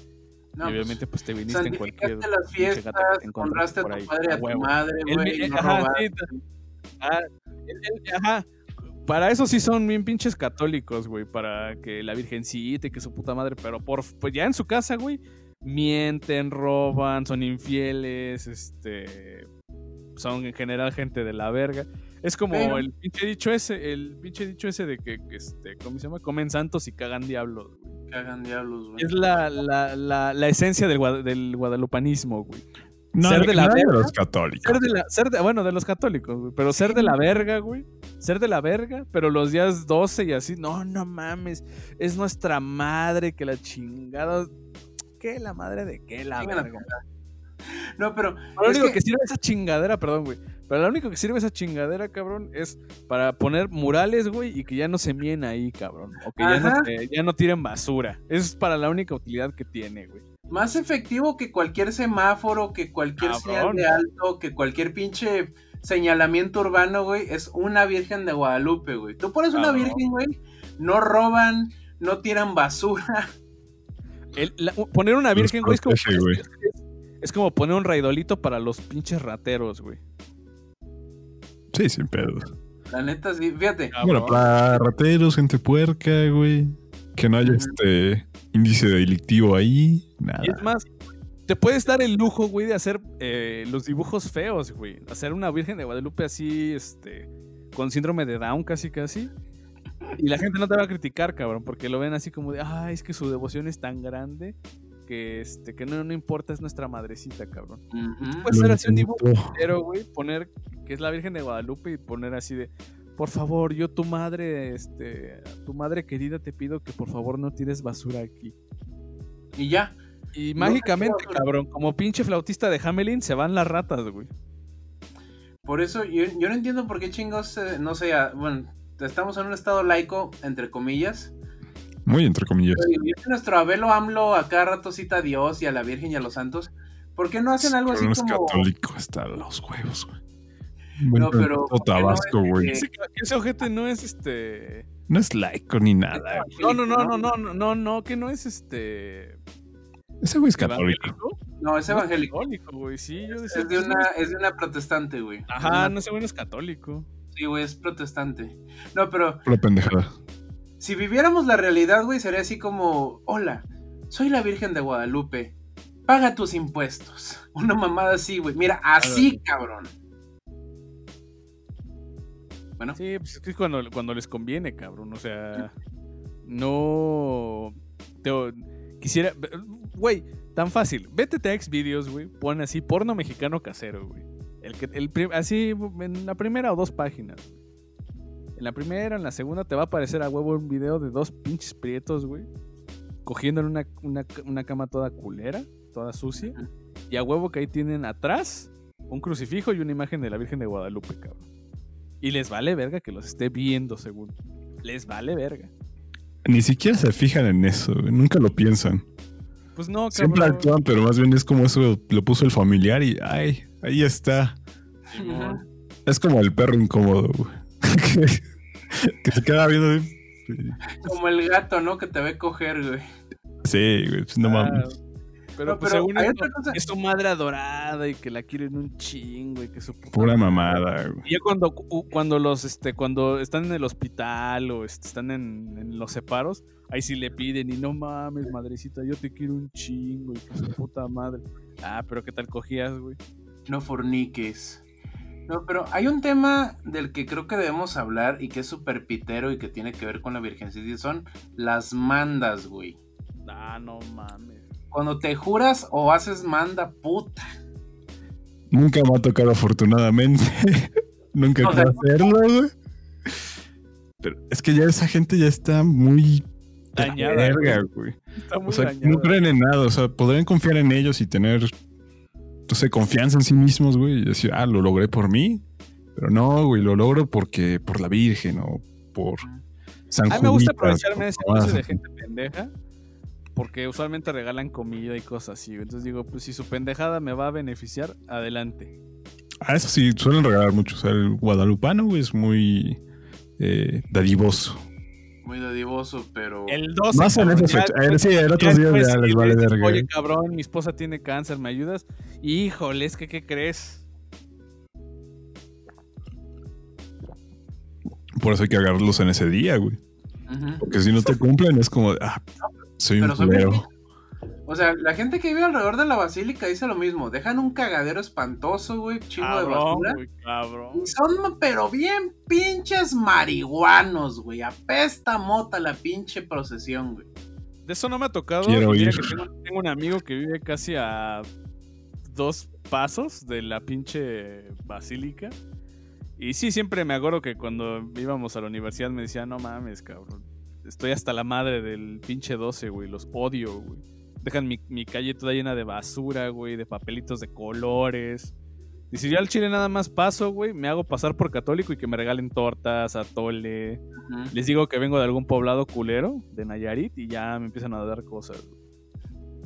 No, y pues, obviamente pues te viniste en cualquier las fiestas, honraste a tu ahí, padre, a a tu huevo. madre, güey, no ajá, sí, Ah, el- el- ajá. Para eso sí son bien pinches católicos, güey. Para que la virgencita y que su puta madre. Pero por pues ya en su casa, güey. Mienten, roban, son infieles, este. Son en general gente de la verga. Es como Pero- el pinche dicho ese, el pinche dicho ese de que, este, ¿cómo se llama? Comen santos y cagan diablos, güey. Cagan diablos, güey. Es la, la, la, la esencia del, guada- del guadalupanismo, güey. No, Ser de la no de verga. los católicos. Ser de la, ser de- bueno, de los católicos, güey, pero ser de la verga, güey. Ser de la verga, pero los días 12 y así, no, no mames, es nuestra madre que la chingada. ¿Qué la madre de qué la verga? No, pero. Lo único que- que... sirve esa chingadera, perdón, güey. Pero lo único que sirve esa chingadera, cabrón, es para poner murales, güey, y que ya no se mien ahí, cabrón. O que ya no, se- ya no tiren basura. Eso es para la única utilidad que tiene, güey. Más efectivo que cualquier semáforo, que cualquier señal de alto, que cualquier pinche señalamiento urbano, güey, es una Virgen de Guadalupe, güey. Tú pones una. Virgen, güey, no roban, no tiran basura. El- la- poner una virgen, güey, es como, es- como poner un raidolito para los pinches rateros, güey. Sí, sin pedos. La neta, sí. Fíjate, Bueno, para rateros, gente puerca, güey. Que no haya este índice delictivo ahí. Nada. Y es más, te puedes dar el lujo, güey, de hacer eh, los dibujos feos, güey. Hacer una Virgen de Guadalupe así, este, con síndrome de Down casi, casi. Y la gente no te va a criticar, cabrón, porque lo ven así como de, ay, es que su devoción es tan grande que, este, que no, no importa, es nuestra madrecita, cabrón. Puedes hacer así un dibujo pero, güey, poner que es la Virgen de Guadalupe y poner así de, por favor, yo tu madre, este, tu madre querida, te pido que por favor no tires basura aquí. y ya. Y No, mágicamente, no, no. cabrón, como pinche flautista de Hamelin, se van las ratas, güey. Por eso yo, yo no entiendo por qué chingos, eh, no sé, ah, bueno, estamos en un estado laico, entre comillas. Muy entre comillas. Nuestro abuelo AMLO a cada rato cita a Dios y a la Virgen y a los santos. ¿Por qué no hacen algo así Pero no es como... católico, está a los huevos, güey. No, Bueno, pero ¿por qué no Tabasco, es, güey. eh, Ese, ojete no es este. No es laico ni nada. güey. No, no, no, no, no, no, no, no, que no es este. Ese güey es católico. evangélico. No, es evangélico. católico, güey, sí, yo decía. Es de una, es de una protestante, güey. Ajá, no ese güey no es católico. Sí, güey, es protestante. No, pero Pura pendejada. si viviéramos la realidad, güey, sería así como, hola, soy la Virgen de Guadalupe, paga tus impuestos. Una mamada así, güey. Mira, así, cabrón. Bueno, Sí, pues es que es cuando, cuando les conviene, cabrón. O sea, no. Te, quisiera. Güey, tan fácil. Vete a Xvideos, güey. Pon así porno mexicano casero, güey. El que, el, así en la primera o dos páginas. En la primera, en la segunda te va a aparecer a huevo un video de dos pinches prietos, güey. Cogiendo en una, una, una cama toda culera, toda sucia. Y a huevo que ahí tienen atrás un crucifijo y una imagen de la Virgen de Guadalupe, cabrón. Y les vale verga que los esté viendo, según. Les vale verga. Ni siquiera se fijan en eso, güey. Nunca lo piensan. Pues no, Siempre cabrón. actúan, pero más bien es como eso lo puso el familiar y ay, ahí está. Es como el perro incómodo, güey. que, que se queda viendo. de- como el gato, ¿no? Que te ve coger, güey. Sí, güey, pues no Ah, mames. Pero, No, pues pero según esto, es su madre adorada y que la quieren un chingo y que su puta Pura mamada, güey. Y ya cuando, cu- cuando los, este, cuando están en el hospital o este, están en, en los separos, ahí sí le piden y no mames, madrecita, yo te quiero un chingo y que su puta madre. Ah, pero ¿qué tal cogías, güey? No forniques. No, pero hay un tema del que creo que debemos hablar y que es súper pitero y que tiene que ver con la virgencita y son las mandas, güey. Ah, no mames. Cuando te juras o haces manda, puta. Nunca me ha tocado afortunadamente. Nunca O sea, quiero hacerlo, güey. Pero es que ya esa gente ya está muy Dañada, verga, güey. Está muy O sea, dañada. no creen en nada. O sea, podrían confiar en ellos y tener, sé, confianza en sí mismos, güey. Y decir, ah, lo logré por mí. Pero no, güey, lo logro porque por la Virgen o por San A mí me gusta aprovecharme de ese clase de gente pendeja. Porque usualmente regalan comida y cosas así. Entonces digo, pues si su pendejada me va a beneficiar, adelante. Ah, eso sí, suelen regalar mucho. O sea, el guadalupano, güey, es muy eh, dadivoso. Muy dadivoso, pero. El 12. Más en después- Eh, sí, el otro día ya les vale verga. Oye, cabrón, mi esposa tiene cáncer, ¿me ayudas? Híjole, es que, ¿qué crees? Por eso hay que agarrarlos en ese día, güey. Porque si no te cumplen, es como, ah, soy un Pero son culero. O sea, la gente que vive alrededor de la basílica dice lo mismo. Dejan un cagadero espantoso, güey, chingo de basura. güey, cabrón. Y son, pero bien pinches marihuanos, güey. Apesta mota la pinche procesión, güey. De eso no me ha tocado. Quiero ir. que tengo, tengo un amigo que vive casi a dos pasos de la pinche basílica. Y sí, siempre me acuerdo que cuando íbamos a la universidad me decía, no mames, cabrón. Estoy hasta la madre del pinche 12, güey. Los odio, güey. Dejan mi, mi calle toda llena de basura, güey, de papelitos de colores. Y si yo al chile nada más paso, güey, me hago pasar por católico y que me regalen tortas, atole. Ujú. Les digo que vengo de algún poblado culero, de Nayarit, y ya me empiezan a dar cosas.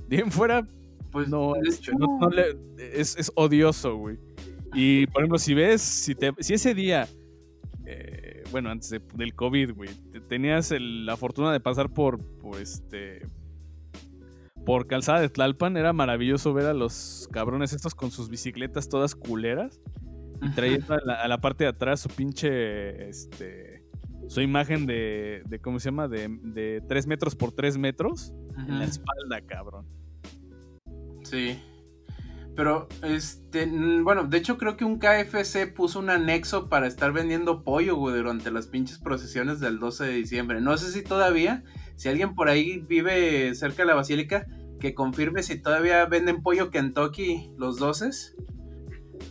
Bien fuera, Pues no, es, hecho, no- no le- es, es odioso, güey. Y por ejemplo, si ves, si, te, si ese día, eh, bueno, antes de- del COVID, güey, te- tenías el- la fortuna de pasar por, por este. Por calzada de Tlalpan, era maravilloso ver a los cabrones estos con sus bicicletas todas culeras y trayendo a la, a la parte de atrás su pinche, este, su imagen de, de ¿cómo se llama? De, de 3 metros por 3 metros en la espalda, cabrón. Sí. Pero, este, mm, bueno, de hecho creo que un KFC puso un anexo para estar vendiendo pollo, güey, durante las pinches procesiones del 12 de diciembre. No sé si todavía, si alguien por ahí vive cerca de la basílica, que confirme si todavía venden pollo Kentucky los 12.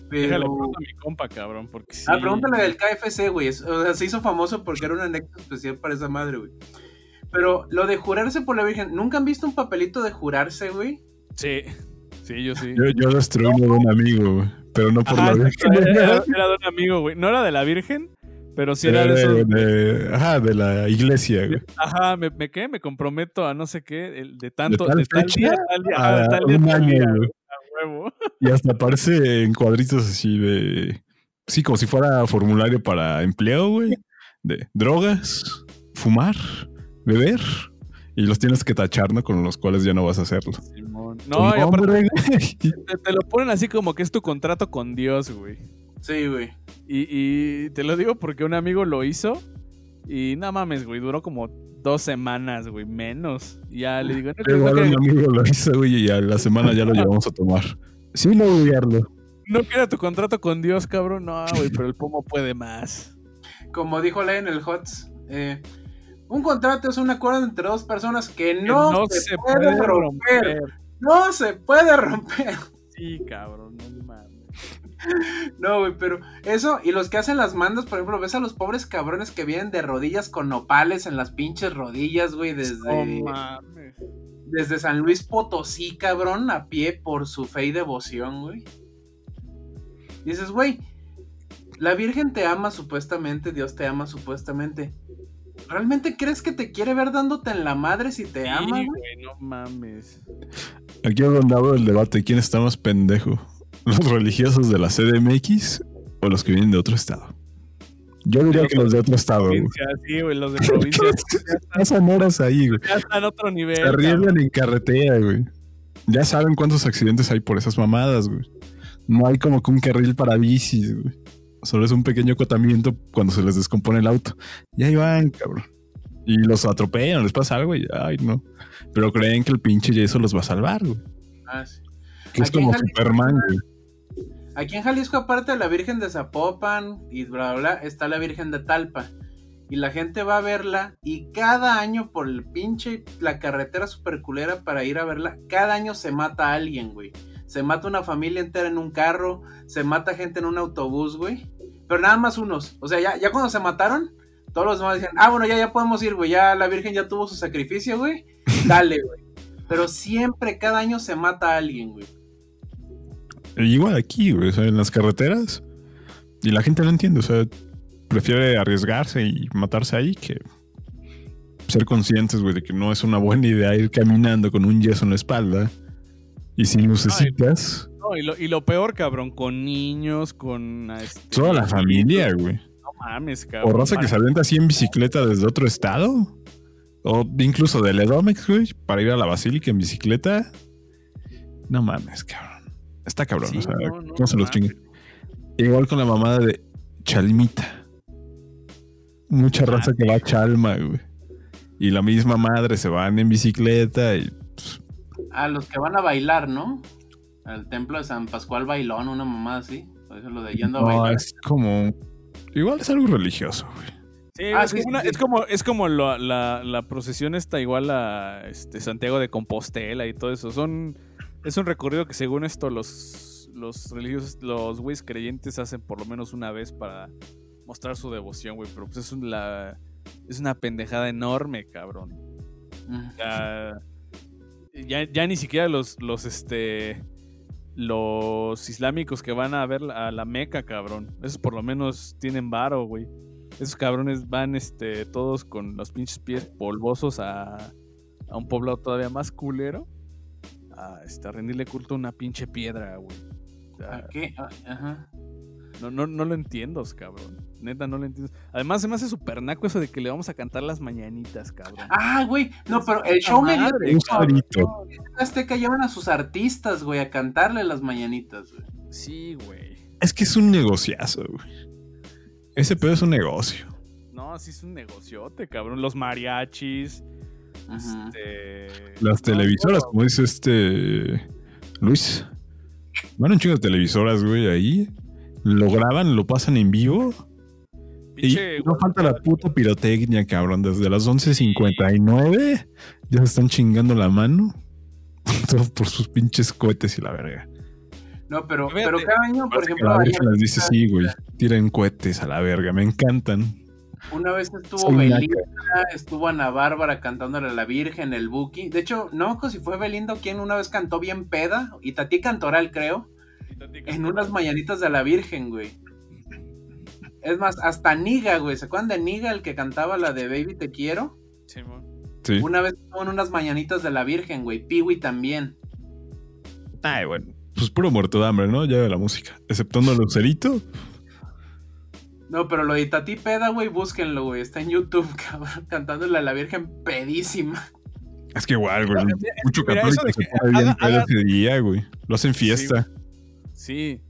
Déjale Pero... a mi compa, cabrón, porque sí. Ah, pregúntale del KFC, güey. O sea, se hizo famoso porque era un anexo especial para esa madre, güey. Pero lo de jurarse por la Virgen, ¿nunca han visto un papelito de jurarse, güey? Sí, sí, yo sí. Yo, yo destruí uno de un amigo, güey, pero no por Ajá, la Virgen. era, era de un amigo, güey. No era de la Virgen, pero sí era de esos. de- ajá, de la iglesia, güey. Ajá, me, me qué, me comprometo a no sé qué, el- de tanto, de tal, día. Y hasta aparece en cuadritos así de. Sí, como si fuera formulario para empleo, güey. De drogas, fumar, beber. Y los tienes que tachar, ¿no? Con los cuales ya no vas a hacerlo. Simón. No, y aparte te lo ponen así como que es tu contrato con Dios, güey. Sí, güey. Y, y te lo digo porque un amigo lo hizo y no mames, güey, duró como dos semanas, güey, menos. Ya le digo, no, creo- no, Igual un amigo lo hizo, güey, y a la semana ya lo llevamos a tomar. Sin odiarlo. no quiero tu contrato con Dios, cabrón. No, güey, pero el pomo puede más. Como dijo Ley en el HOTS, eh, un contrato es un acuerdo entre dos personas que Que no, se, puede, romper. No se puede romper. Sí, cabrón, no. No, güey, pero eso, y los que hacen las mandas, por ejemplo, ves a los pobres cabrones que vienen de rodillas con nopales en las pinches rodillas, güey, desde, desde San Luis Potosí, cabrón, a pie por su fe y devoción, güey. Dices, güey, la Virgen te ama supuestamente, Dios te ama supuestamente. ¿Realmente crees que te quiere ver dándote en la madre si te Sí, ama, güey? no mames. Aquí es donde abro el debate. ¿Quién está más pendejo? ¿Los religiosos de la CDMX o los que vienen de otro estado? Yo diría que los de otro estado, güey. Sí, güey, los de provincia Pasan horas ahí, güey. ya están a otro nivel. Se arriesgan en carretera, güey. Ya saben cuántos accidentes hay por esas mamadas, güey. No hay como que un carril para bicis, güey. Solo es un pequeño acotamiento cuando se les descompone el auto. Y ahí van, cabrón. Y los atropellan, les pasa algo y ay, no. Pero creen que el pinche Yeso los va a salvar, güey. Ah, sí. Que es como Superman, güey. Aquí en Jalisco, aparte de la Virgen de Zapopan y bla, bla, bla, está la Virgen de Talpa. Y la gente va a verla y cada año por el pinche, la carretera super culera para ir a verla, cada año se mata a alguien, güey. Se mata una familia entera en un carro, se mata gente en un autobús, güey. Pero nada más unos. O sea, ya, cuando se mataron, todos los demás decían, ah, bueno, ya, ya podemos ir, güey. Ya la Virgen ya tuvo su sacrificio, güey. Dale, güey. Pero siempre, cada año se mata a alguien, güey. Igual aquí, güey. O sea, en las carreteras. Y la gente no entiende. O sea, prefiere arriesgarse y matarse ahí que ser conscientes, güey, de que no es una buena idea ir caminando con un yeso en la espalda y sin lucecitas. No, y, lo, y lo peor, cabrón, con niños, con. este, Toda la familia, güey. No mames, cabrón. O raza que se avienta así en bicicleta desde otro estado. O incluso del Edomex, güey, para ir a la basílica en bicicleta. No mames, cabrón. Está cabrón, Sí, o sea, no, no, ¿cómo se los chinguen? Igual con la mamada de Chalmita. Mucha raza que va a Chalma, güey. Y la misma madre se van en bicicleta y pues, A los que van a bailar, ¿no? Al templo de San Pascual Bailón, una mamada así. Por eso lo de yendo a no, bailar. es como. Igual es algo religioso, güey. Sí, Ah, es, sí, una- sí. es como, es como la, la- la procesión está igual a este, Santiago de Compostela y todo eso. Son, es un recorrido que según esto los, los religiosos, los güeyes creyentes hacen por lo menos una vez para mostrar su devoción, güey. Pero pues es, un- la, es una pendejada enorme, cabrón. Sea, ya, ya ni siquiera los, los, este, los islámicos que van a ver a la Meca, cabrón. Esos por lo menos tienen varo, güey. Esos cabrones van, este, todos con los pinches pies polvosos a, a un poblado todavía más culero. A, este, a rendirle culto a una pinche piedra, güey. O sea, ¿A qué? Ah, Ajá. no, no, no lo entiendo, cabrón. Neta, no lo entiendo. Además, se me hace súper naco eso de que le vamos a cantar las mañanitas, cabrón. Ah, güey. No, pero el show me güey. Azteca llevan a sus artistas, güey, a cantarle las mañanitas, güey. Sí, güey. Es que es un negociazo, güey. Ese pedo es un negocio. No, sí es un negociote, cabrón. Los mariachis. Este, Las televisoras, como dice este Luis. Van un chingo de televisoras, güey, ahí. Lo graban, lo pasan en vivo. Pinche y no falta la puta pirotecnia, cabrón. Desde las 11.59 ya se están chingando la mano. Todo por sus pinches cohetes y la verga. No, pero, pero cada año, por ejemplo, la les dice sí, güey. Tiren cohetes a la verga. Me encantan. Una vez estuvo Soy Belinda, estuvo Ana Bárbara cantándole a la Virgen, el Buki. De hecho, no si fue Belinda o quien una vez cantó bien peda, y Tati Cantoral, creo, en unas mañanitas de la Virgen, güey. Es más, hasta Niga, güey. ¿Se acuerdan de Niga, el que cantaba la de Baby Te Quiero? Simón. Sí. Una vez estuvo en unas mañanitas de la Virgen, güey. Piwi también. Ay, bueno. Pues puro muerto de hambre, ¿no? Ya de la música. Exceptando Lucerito. No, pero lo de Tati Peda, güey, búsquenlo, güey. Está en YouTube, cabrón, cantándole a la Virgen pedísima. Es que igual, güey. Mucho católico de se que pone bien pedo ese día, güey. Lo hacen fiesta. Sí.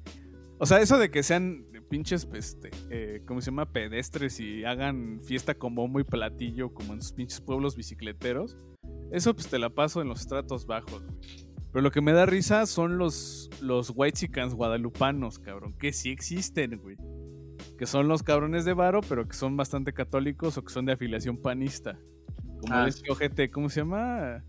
O sea, eso de que sean pinches, este, eh, ¿cómo se llama? Pedestres y hagan fiesta con bombo y platillo como en sus pinches pueblos bicicleteros. Eso pues te la paso en los estratos bajos, güey. Pero lo que me da risa son los, los whitexicans guadalupanos, cabrón. Que sí existen, güey. Que son los cabrones de varo, pero que son bastante católicos o que son de afiliación panista. Como Ah, este ojete, ¿cómo se llama?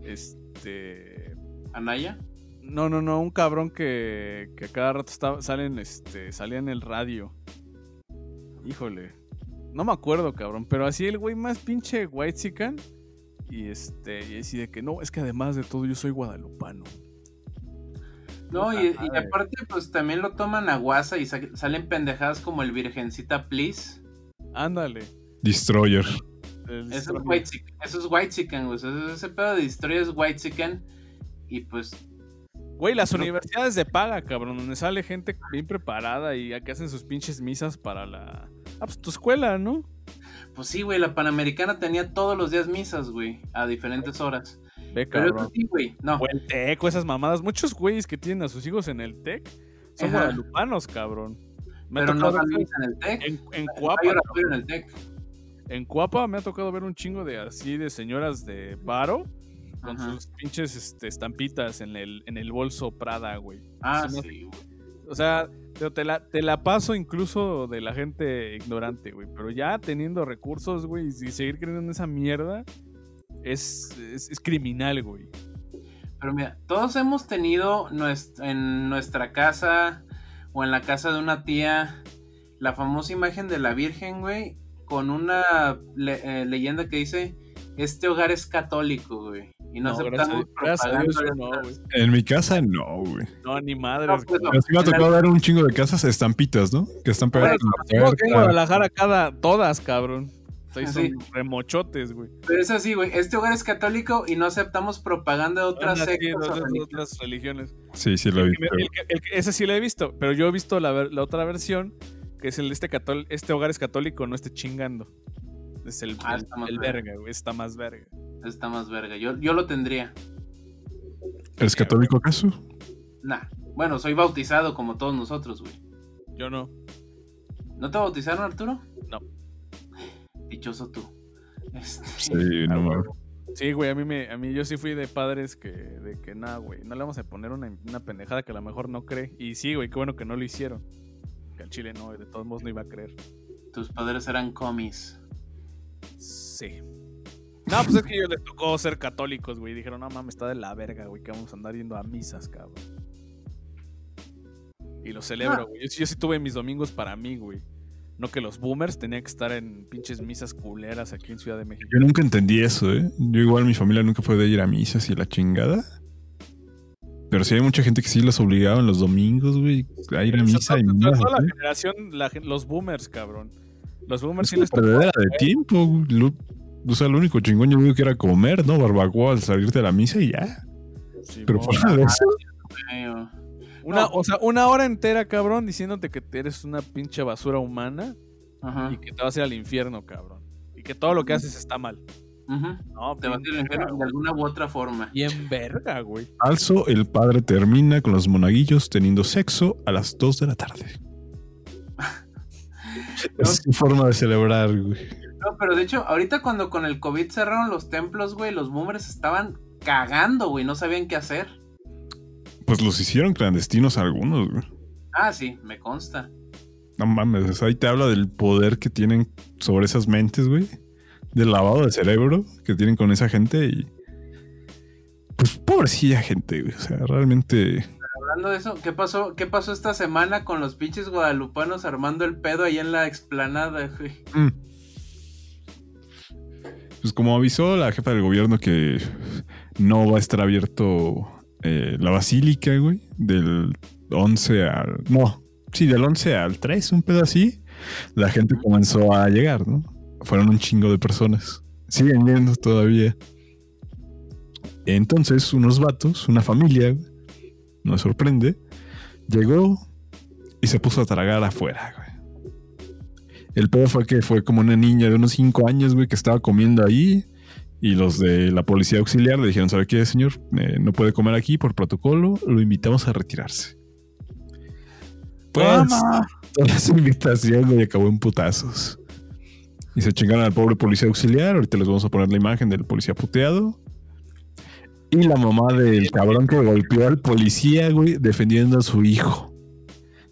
Este... ¿Anaya? No, no, no, un cabrón que, que a cada rato estaba, salen, este, salía en el radio. Híjole. No me acuerdo, cabrón, pero así el güey más pinche whitezican. Y este, y así de que no, es que además de todo yo soy guadalupano. No, y, y aparte, pues también lo toman a guasa y sa- salen pendejadas como el Virgencita Please. Ándale. Destroyer. Eso es Destroyer. white chicken, eso es white chicken, güey. Ese, pedo de historia es white chicken. Y pues, Güey, las No. universidades de paga, cabrón, donde sale gente bien preparada y que hacen sus pinches misas para la... Ah, pues tu escuela, ¿no? pues sí, güey, la Panamericana tenía todos los días misas, güey, a diferentes horas. Ve, Pero cabrón. eso sí, güey, no. O el TEC o esas mamadas. Muchos güeyes que tienen a sus hijos en el TEC son Ajá. guadalupanos, cabrón. Me Pero no en el TEC. en, en Cuapa, en el TEC. en Cuapa me ha tocado ver un chingo de así de señoras de varo con Ajá. sus pinches este, estampitas en el, en el bolso Prada, güey. Ah, sí, güey. O sea, pero te la, te la paso incluso de la gente ignorante, güey. Pero ya teniendo recursos, güey, y seguir creyendo en esa mierda es, es, es criminal, güey. Pero mira, todos hemos tenido nues- en nuestra casa o en la casa de una tía la famosa imagen de la Virgen, güey, con una le- eh, leyenda que dice, este hogar es católico, güey. Y no, No, aceptamos Dios- gracias a Dios, propaganda no. En mi casa, no, güey. No, ni No, madres, pues, güey. Pero sí me ha En la- tocado ver un chingo de casas estampitas, ¿no? Que están pegadas Bueno, en la que en. Guadalajara cada, todas, cabrón. Ahí Ah, son sí. remochotes, güey. Pero es así, güey, este hogar es católico y no aceptamos propaganda de otras sí, sectas. de o otras- religiones. otras religiones. Sí, sí, lo he visto. el el ese sí lo he visto, pero yo he visto la, otra versión, que es el de este, catol- este hogar es católico, no esté chingando. Es el, Ah, el- está más el verga. verga, güey. Está más verga. Está más verga. Yo, yo lo tendría. ¿Eres católico acaso? Nah. Bueno, soy bautizado como todos nosotros, güey. Yo no. ¿No te bautizaron, Arturo? No. Dichoso tú. Este, Sí, no mames. Sí, güey, a mí, me, a mí yo sí fui de padres que, de que nada, güey, no le vamos a poner una, una pendejada que a lo mejor no cree. Y sí, güey, qué bueno que no lo hicieron. Que al chile no, de todos modos no iba a creer. Tus padres eran comis. Sí. No, pues es que ellos les tocó ser católicos, güey. y Dijeron, no mames, está de la verga, güey, que vamos a andar yendo a misas, cabrón. Y lo celebro, Ah. güey. Yo sí tuve mis domingos para mí, güey. No que los boomers tenían que estar en pinches misas culeras aquí en Ciudad de México. Yo nunca entendí eso, ¿eh? Yo igual mi familia nunca fue de ir a misas y la chingada. Pero sí hay mucha gente que sí los obligaban los domingos, güey, a ir a misa y toda- la ¿eh? generación, la los boomers, cabrón. Los boomers Es sí les tocó, perdedera de tiempo. güey. Lo- o sea, lo único chingón yo digo que era comer, ¿no? Barbacoa al salirte de la misa y ya. Simón. Pero fuera de eso, Una, o sea, una hora entera, cabrón, diciéndote que eres una pinche basura humana Ajá. y que te vas a ir al infierno, cabrón. Y que todo lo que haces está mal. No, Te vas a ir al infierno de alguna u otra forma. Bien verga, güey. also el padre termina con los monaguillos teniendo sexo a las 2 de la tarde. Es su forma de celebrar, güey. No, pero de hecho, ahorita cuando con el COVID cerraron los templos, güey, los boomers estaban cagando, güey, no sabían qué hacer. Pues los hicieron clandestinos algunos, güey. Ah, sí, me consta. No mames, ahí te habla del poder que tienen sobre esas mentes, güey. Del lavado de cerebro que tienen con esa gente y. Pues pobrecilla gente, güey. O sea, realmente. Hablando de eso, ¿qué pasó, qué pasó esta semana con los pinches guadalupanos armando el pedo ahí en la explanada, güey? mm. Pues como avisó la jefa del gobierno que no va a estar abierto eh, la basílica, güey, del 11 al... No, sí, del 11 al 3, un pedo así. La gente comenzó a llegar, ¿no? Fueron un chingo de personas. Siguen yendo todavía. Entonces, unos vatos, una familia, nos sorprende, llegó y se puso a tragar afuera, güey. El pedo fue que fue como una niña de unos 5 años, güey, que estaba comiendo ahí. Y los de la policía auxiliar le dijeron, ¿sabe qué, señor? Eh, no puede comer aquí por protocolo. Lo invitamos a retirarse. Pues, toda esa invitación, güey, acabó en putazos. Y se chingaron al pobre policía auxiliar. Ahorita les vamos a poner la imagen del policía puteado. Y la mamá del cabrón que golpeó al policía, güey, defendiendo a su hijo.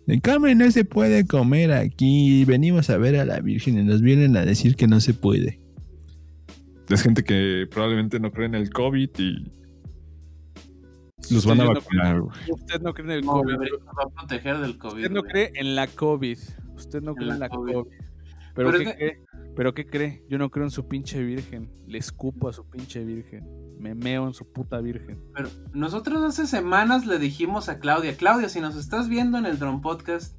De no se puede comer aquí. Venimos a ver a la Virgen y nos vienen a decir que no se puede. Es gente que probablemente no cree en el COVID y los van a no vacunar, cree- Usted no cree en el No, COVID. güey, nos va a proteger del COVID. Usted no güey. cree en la COVID. Usted no En cree la en la COVID. COVID. ¿Pero, Pero qué que- cree? ¿Pero qué cree? Yo no creo en su pinche virgen. Le escupo a su pinche virgen. Me meo en su puta virgen. Pero nosotros hace semanas le dijimos a Claudia, Claudia, si nos estás viendo en el Drone Podcast,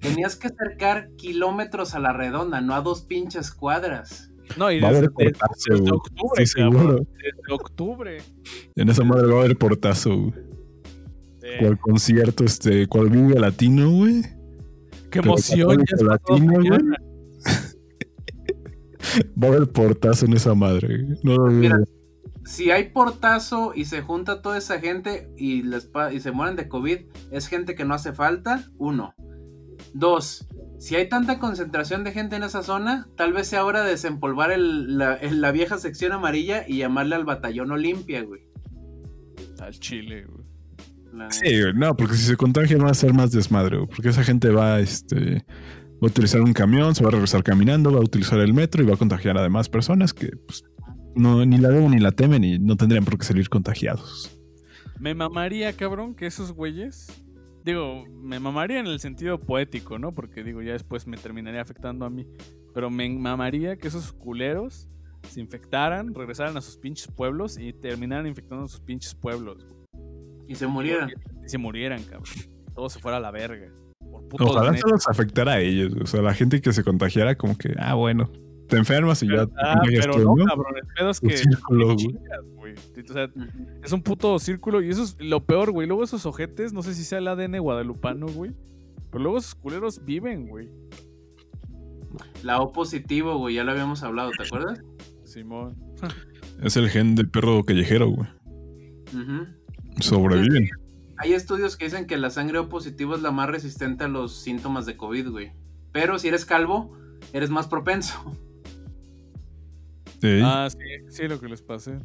tenías que acercar kilómetros a la redonda, no a dos pinches cuadras. No, y Va a desde, haber portazo, desde octubre, Estoy cabrón. seguro. Desde octubre. En esa madre va a haber portazo, güey. Eh, Cual concierto, este, cual vive latino, güey. qué emoción. Ya latino, güey. Va a haber portazo en esa madre. güey. No lo Mira. Si hay portazo y se junta toda esa gente y, les pa- y se mueren de COVID, es gente que no hace falta, uno. Dos, si hay tanta concentración de gente en esa zona, tal vez sea hora de desempolvar el- la, el- la vieja sección amarilla y llamarle al batallón Olimpia, güey. Al chile, güey. La Sí, güey, no, porque si se contagian va a ser más desmadre, güey, porque esa gente va, este, va a utilizar un camión, se va a regresar caminando, va a utilizar el metro y va a contagiar a demás personas que pues, no, ni la deben ni la temen y no tendrían por qué salir contagiados. Me mamaría, cabrón, que esos güeyes. Digo, me mamaría en el sentido poético, ¿no? Porque digo, ya después me terminaría afectando a mí. Pero me mamaría que esos culeros se infectaran, regresaran a sus pinches pueblos y terminaran infectando a sus pinches pueblos. güey. Y se murieron. Y se murieran, cabrón. Todo se fuera a la verga. Por Ojalá se los afectara a ellos, o sea, la gente que se contagiara como que, ah, bueno, te enfermas y ya te Ah, pero tú, no, ¿no? cabrón. El pedo es que. círculo, chingas, güey. O sea, es un puto círculo y eso es lo peor, güey. Luego esos ojetes, no sé si sea el ADN guadalupano, güey. Pero luego esos culeros viven, güey. La O positivo, güey, ya lo habíamos hablado, ¿te acuerdas? Simón. Es el gen del perro callejero, güey. Ujú. Sobreviven. Hay estudios que dicen que la sangre O positivo es la más resistente a los síntomas de COVID, güey. Pero si eres calvo, eres más propenso. Sí. Ah, sí, sí, lo que les pasé.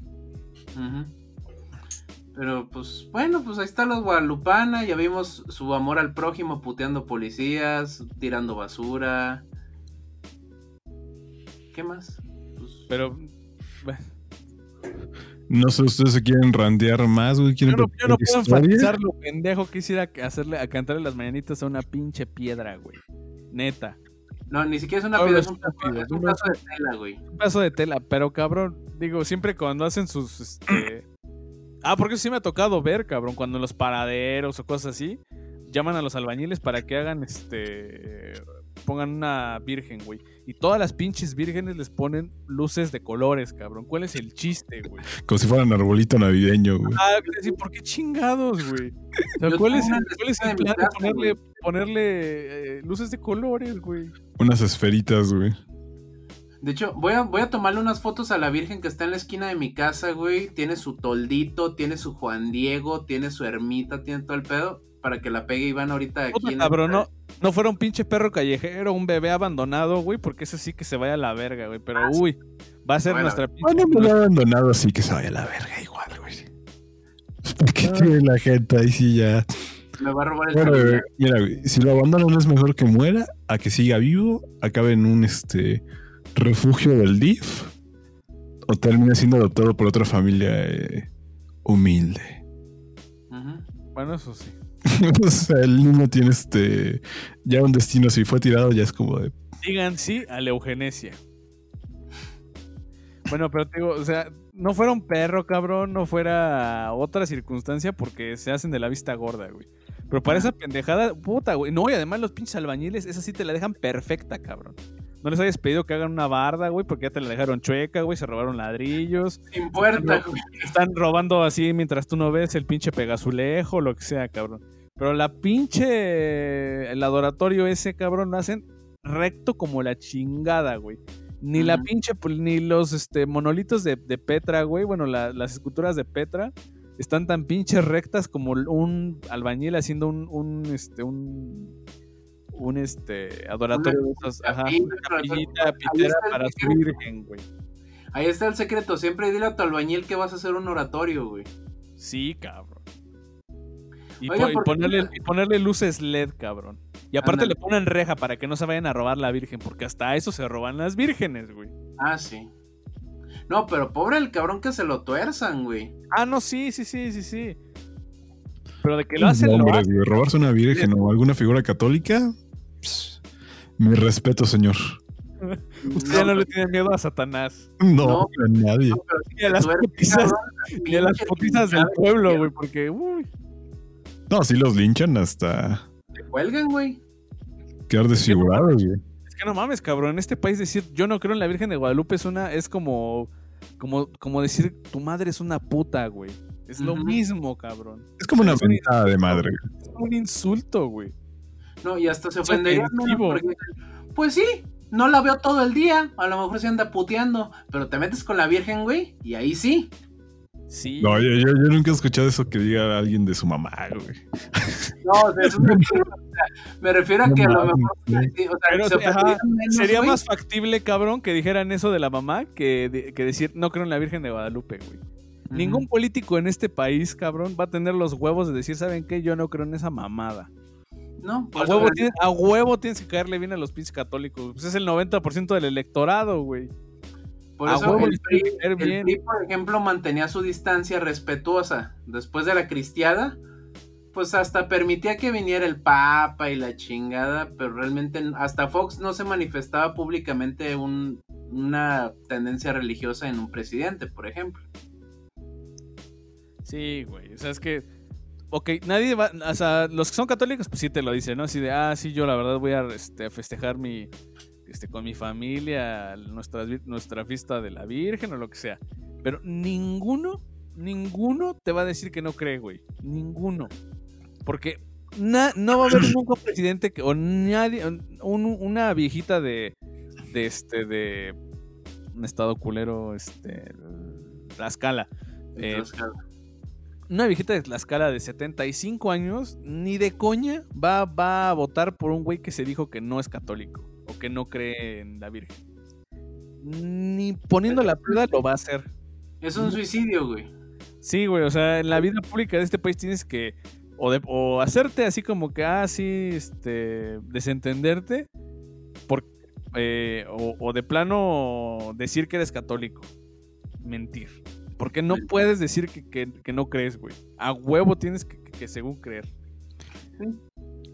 Pero pues bueno, pues ahí está los Guadalupana, ya vimos su amor al prójimo puteando policías, tirando basura. ¿Qué más? Pues, Pero. bueno, No sé, ustedes se quieren randear más, güey. Yo ¿Quieren no, yo no puedo enfatizar lo pendejo que hiciera hacerle a cantarle las mañanitas a una pinche piedra, güey. Neta. No, ni siquiera es una piedra, es un, pedazo- es un pedazo de tela, güey. Un pedazo de tela, pero cabrón, digo, siempre cuando hacen sus, este... Ah, porque eso sí me ha tocado ver, cabrón, cuando en los paraderos o cosas así, llaman a los albañiles para que hagan, este... Pongan una virgen, güey. Y todas las pinches vírgenes les ponen luces de colores, cabrón. ¿Cuál es el chiste, güey? Como si fuera un arbolito navideño, güey. Ah, decir, ¿por qué chingados, güey? O sea, Yo ¿cuál, es, el- cuál es plan de casa, ponerle, güey. ponerle eh, luces de colores, güey? Unas esferitas, güey. De hecho, voy a, voy a tomarle unas fotos a la Virgen que está en la esquina de mi casa, güey. Tiene su toldito, tiene su Juan Diego, tiene su ermita, tiene todo el pedo. Para que la pegue Iván ahorita aquí. Puta, en cabrón, el- no, no fuera un pinche perro callejero, un bebé abandonado, güey, porque ese sí que se vaya a la verga, güey. Pero, Ah, sí. uy, va a ser Bueno, nuestra pinche... Bueno, me lo ha abandonado así que se vaya a la verga igual, güey. ¿Por qué tiene la gente ahí sí ya? Me va a robar el Bueno, mira, güey, si lo abandonan es mejor que muera a que siga vivo, acabe en un este refugio del DIF o termine siendo adoptado por otra familia eh, humilde. Bueno, eso sí. o sea, el niño tiene este ya un destino, si fue tirado ya es como de Digan sí a la eugenesia. Bueno, pero te digo, o sea, no fuera un perro, cabrón, no fuera otra circunstancia porque se hacen de la vista gorda, güey. Pero para esa pendejada, puta, güey. No, y además los pinches albañiles, esa sí te la dejan perfecta, cabrón. No les hayas pedido que hagan una barda, güey, porque ya te la dejaron chueca, güey, se robaron ladrillos. Sin puerta, güey. Están robando así mientras tú no ves el pinche pegazulejo, lo que sea, cabrón. Pero la pinche. El adoratorio ese, cabrón, lo hacen recto como la chingada, güey. Ni la pinche. Ni los este, monolitos de, de Petra, güey. Bueno, la- las esculturas de Petra están tan pinches rectas como un albañil haciendo un. un este, un. Un este adoratorio de esos, ajá, una capillita pitera para su secreto. virgen, güey. Ahí está el secreto. Siempre dile a tu albañil que vas a hacer un oratorio, güey. Sí, cabrón. Y, Oiga, po- y ¿por qué ponerle, no? y ponerle luces LED, cabrón. Y aparte le ponen reja para que no se vayan a robar la virgen, porque hasta eso se roban las vírgenes, güey. Ah, sí. No, pero pobre el cabrón que se lo tuerzan, güey. Ah, no, sí, sí, sí, sí, sí. Pero de que lo hacen, lo hacen. güey, robarse una virgen o alguna figura católica. Mi respeto, señor. Usted ya no le tiene miedo a Satanás. No, No. a nadie. No, Ni a las cabrón, Ni a las putizas del pueblo, güey, porque, uy. No, sí los linchan hasta Te cuelgan, güey. quedar desfigurados, güey. Es que no mames, cabrón. En este país decir yo no creo en la Virgen de Guadalupe es una, es como, como, como decir tu madre es una puta, güey. Es lo mismo, cabrón. Es como una mentada de madre. Es un insulto, güey. No, y hasta se ofendería porque, Pues sí, no la veo todo el día. A lo mejor se anda puteando. Pero te metes con la Virgen, güey. Y ahí sí. Sí. No, yo, yo- yo nunca he escuchado eso que diga alguien de su mamá, güey. No, o sea, eso me, refiero, o sea, me refiero a que a lo mejor. sí. sí, o sea, Pero, se ajá, ofenderían menos, Sería güey. más factible, cabrón, que dijeran eso de la mamá que, de- que decir no creo en la Virgen de Guadalupe, güey. Ningún político en este país, cabrón, va a tener los huevos de decir, ¿saben qué? Yo no creo en esa mamada. No, A pues, huevo, tienes, a huevo tienes que caerle bien a los pinches católicos. Pues es el 90% del electorado, güey. Por a eso huevo el PRI, tiene que caer el bien. PRI, por ejemplo, mantenía su distancia respetuosa. Después de la cristiada, pues hasta permitía que viniera el Papa y la chingada, pero realmente hasta Fox no se manifestaba públicamente un- una tendencia religiosa en un presidente, por ejemplo. Sí, güey. O sea, es que. Ok, nadie va. O sea, los que son católicos, pues sí te lo dicen, ¿no? Así de, ah, sí, yo la verdad voy a, este, a festejar mi. Este, con mi familia, nuestra, nuestra fiesta de la Virgen o lo que sea. Pero ninguno, ninguno te va a decir que no cree, güey. Ninguno. Porque na- no va a haber un presidente que, o nadie, un- una viejita de, de este, de un estado culero, este, la escala. Eh, una viejita de Tlaxcala de 75 años, ni de coña va, va a votar por un güey que se dijo que no es católico o que no cree en la Virgen. Ni poniendo la prueba lo va a hacer. es un suicidio, güey. Sí, güey, o sea, en la vida pública de este país tienes que o, de- o hacerte así como que, ah, sí, este, desentenderte, por, eh, o, o de plano decir que eres católico. Mentir. Porque no puedes decir que, que- que no crees, güey. A huevo tienes que, que- que según creer.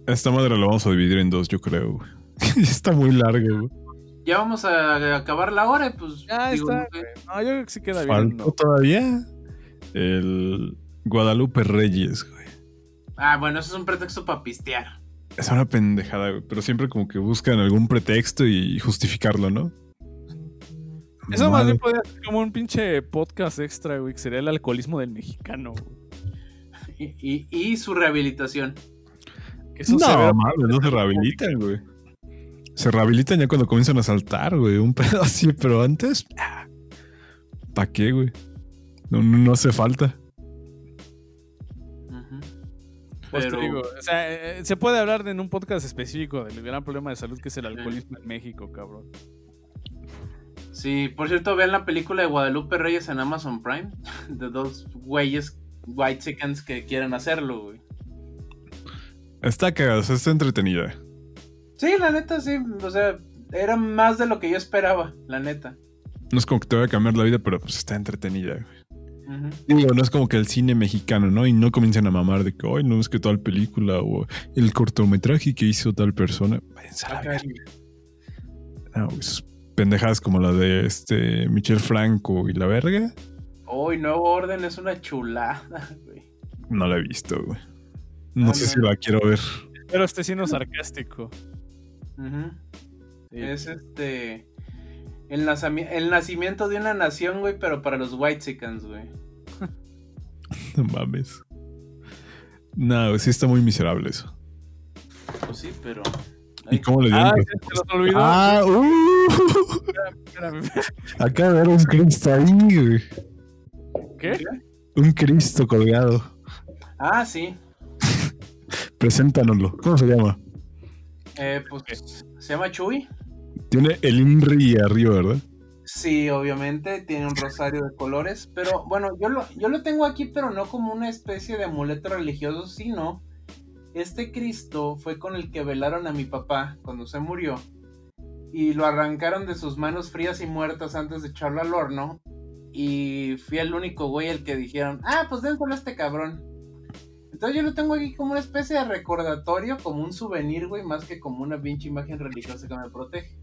Esta madre la vamos a dividir en dos, yo creo. güey. está muy largo, güey. Ya vamos a acabar la hora, y pues. Ya digo, está, no sé. güey. No, yo creo que sí queda bien. Faltó ¿no? todavía el Guadalupe Reyes, güey. Ah, bueno, eso es un pretexto para pistear. Es una pendejada, güey. Pero siempre como que buscan algún pretexto y justificarlo, ¿no? Eso más bien podría ser como un pinche podcast extra, güey, que sería el alcoholismo del mexicano. güey. Y, y, y su rehabilitación. Eso no, se ve- mames, no se rehabilitan, güey. Se rehabilitan ya cuando comienzan a saltar, güey. Un pedo así, pero antes. ¿Para qué, güey? No, hace falta. Pues te Pero- digo, o sea, eh, se puede hablar de- en un podcast específico del gran problema de salud que es el alcoholismo en México, cabrón. Sí, por cierto, vean la película de Guadalupe Reyes en Amazon Prime. De dos güeyes white chickens que quieren hacerlo, güey. Está cagada, está entretenida. Sí, la neta, sí. O sea, era más de lo que yo esperaba, la neta. No es como que te vaya a cambiar la vida, pero pues está entretenida, güey. Digo, no es como que el cine mexicano, ¿no? Y no comiencen a mamar de que, ay, no es que tal película o el cortometraje que hizo tal persona. Váyanse a la Acá, verga. No, sus pendejadas como la de este Michel Franco y la verga, Hoy Nuevo Orden es una chulada, güey. no la he visto, güey. No Ah, sé no. si la quiero ver. Pero este sí no sarcástico. Ujú. Sí. Es este. El, nacimiento de una nación, güey, pero para los white chickens, güey. No mames. No, sí está muy miserable eso. Pues sí, pero. ¿Y cómo le dieron? Ah, se los olvidó. Ah, uh, Espérame. acaba de ver un Cristo ahí, güey. ¿Qué? Un Cristo colgado. Ah, sí. Preséntanoslo. ¿Cómo se llama? Eh, pues se llama Chuy. Tiene el INRI arriba, ¿verdad? Sí, obviamente, tiene un rosario de colores, pero bueno, yo lo, yo lo tengo aquí, pero no como una especie de amuleto religioso, sino este Cristo fue con el que velaron a mi papá cuando se murió y lo arrancaron de sus manos frías y muertas antes de echarlo al horno y fui el único güey el que dijeron, ah, pues dénselo a este cabrón. Entonces yo lo tengo aquí como una especie de recordatorio, como un souvenir, güey, más que como una pinche imagen religiosa que me protege.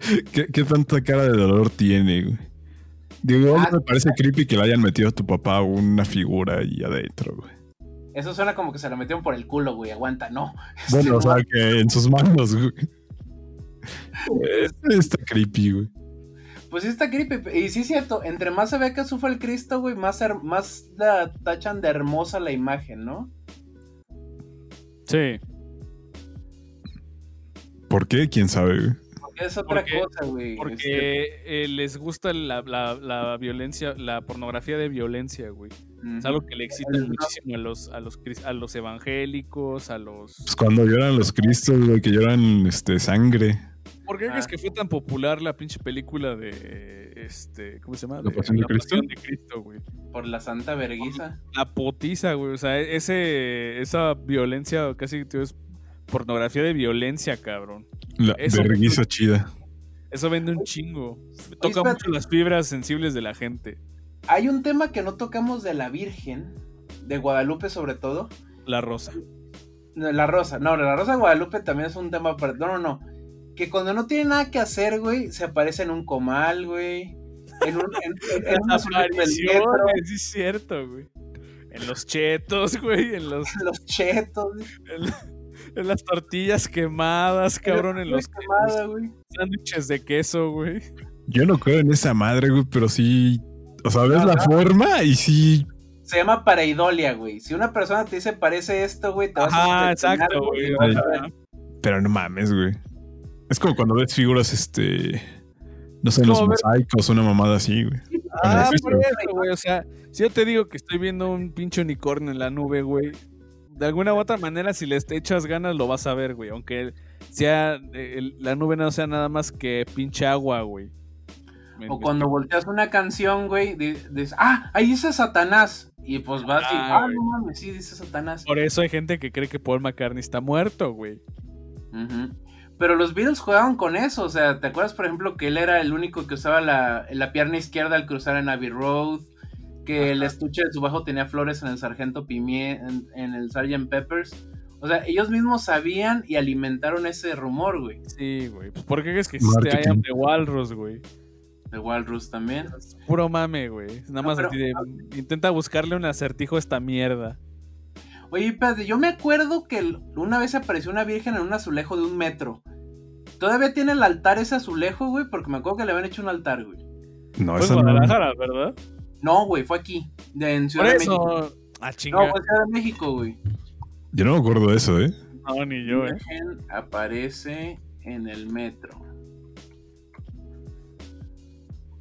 ¿Qué, qué tanta cara de dolor tiene, güey? Digo, Ah, me parece creepy que le hayan metido a tu papá una figura ahí adentro, güey. Eso suena como que se lo metieron por el culo, güey. Aguanta, no. Bueno, o Este, sea, que en sus manos, güey. Está creepy, güey. Pues sí está creepy. Y sí es cierto, entre más se ve que sufre el Cristo, güey, más, her- más la tachan de hermosa la imagen, ¿no? Sí. ¿Por qué? ¿Quién sabe, güey? Porque es otra Porque- cosa, güey. Este, Porque eh, les gusta la, la- la violencia, la pornografía de violencia, güey. Es algo que le excita muchísimo a los, a los, a los evangélicos, a los... Pues cuando lloran los cristos, güey, que lloran este, sangre. ¿Por qué crees Ah. que fue tan popular la pinche película de este, ¿cómo se llama? ¿La Pasión de Cristo? Pasión de Cristo, güey. Por la santa verguiza. La potiza, güey. O sea, ese, esa violencia casi tío, es pornografía de violencia, cabrón. La Eso- chida. Eso vende un chingo. Toca mucho las fibras sensibles de la gente. Hay un tema que no tocamos de la Virgen, de Guadalupe sobre todo. La rosa. La rosa, no, la rosa de Guadalupe también es un tema para... No, no, no. Que cuando no tiene nada que hacer, güey, se aparece en un comal, güey. En, un, en, en- en una es cierto, güey. En los chetos, güey. En los, en los chetos, güey. en, en las tortillas quemadas, cabrón. En los, quemada, güey. los sándwiches de queso, güey. Yo no creo en esa madre, güey, pero sí. O sea, ves la forma y sí. Se llama pareidolia, güey. Si una persona te dice parece esto, güey, te vas Ajá, a exacto, güey. Pero no mames, güey. Es como cuando ves figuras, este. No sé, los mosaicos, una mamada así, güey. Ah, por eso, güey. O sea, si yo te digo que estoy viendo un pinche unicornio en la nube, güey. De alguna u otra manera, si les echas ganas, lo vas a ver, güey. Aunque sea el- la nube no sea nada más que pinche agua, güey. Me- O me cuando volteas una canción, güey, di- dices, ah, ahí dice Satanás. Y pues vas y, Ah, ah, güey. no mames, sí dice Satanás. Por eso hay gente que cree que Paul McCartney está muerto, güey. Pero los Beatles jugaban con eso, o sea, ¿te acuerdas, por ejemplo, que él era el único que usaba la, la pierna izquierda al cruzar en Abbey Road? Que el estuche de su bajo tenía flores en el Sargento Pimienta, en, en el Sgt. Peppers. O sea, ellos mismos sabían y alimentaron ese rumor, güey. Sí, güey. Pues, ¿Por qué crees que existe Marketing. I am the Walrus, güey? De Walrus también. Es puro mame, güey. Nada No, más pero- así de, intenta buscarle un acertijo a esta mierda. Oye, espérate, yo me acuerdo que una vez apareció una virgen en un azulejo de un metro. Todavía tiene el altar ese azulejo, güey, porque me acuerdo que le habían hecho un altar, güey. No, Fue esa en no. Guadalajara, ¿verdad? No, güey, fue aquí, de, en Por Ciudad de México. eso. Ah, No, fue Ciudad de México, güey. Yo no me acuerdo de eso, ¿eh? No, ni yo, La eh. virgen aparece en el metro.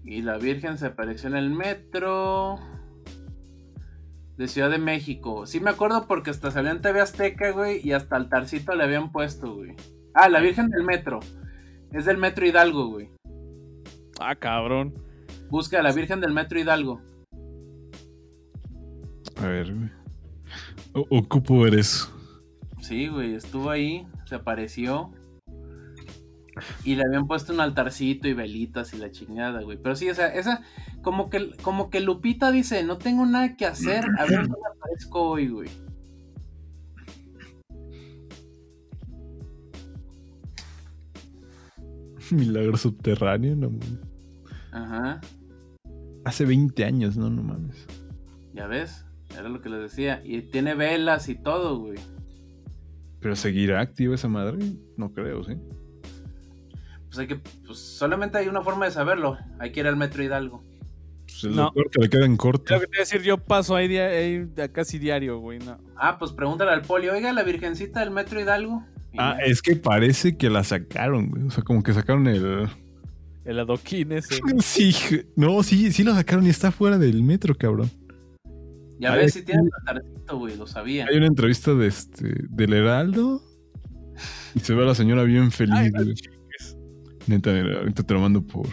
Y la Virgen se apareció en el metro de Ciudad de México. Sí me acuerdo porque hasta salió en TV Azteca, güey, y hasta altarcito le habían puesto, güey. Ah, la Virgen del metro. Es del metro Hidalgo, güey. Ah, cabrón. Busca a la Virgen del metro Hidalgo. A ver, güey. O- ocupo ver eso. Sí, güey, estuvo ahí, se apareció. Y le habían puesto un altarcito y velitas y la chingada, güey. Pero sí, o sea, esa, como que, como que Lupita dice, no tengo nada que hacer, a ver dónde aparezco hoy, güey. Milagro subterráneo, no mames. Ajá, Hace 20 años, no, no mames. ya ves, era lo que les decía. Y tiene velas y todo, güey. Pero seguirá activa esa madre, no creo, ¿sí? Pues hay que, pues solamente hay una forma de saberlo. Hay que ir al metro Hidalgo. Pues el No. que le queda en corto. Lo que te iba a decir, yo paso ahí, casi diario, güey. No. Ah, pues pregúntale al poli, oiga, la virgencita del metro Hidalgo. Y Ah, ya. es que parece que la sacaron, güey. O sea, como que sacaron el. El adoquín ese. Sí, je- no, sí, sí lo sacaron y está fuera del metro, cabrón. ya ves si tiene el altarcito, güey, lo sabía. Hay una entrevista de este, del Heraldo y se ve a la señora bien feliz, Ay, no. Neta, ahorita te lo mando por,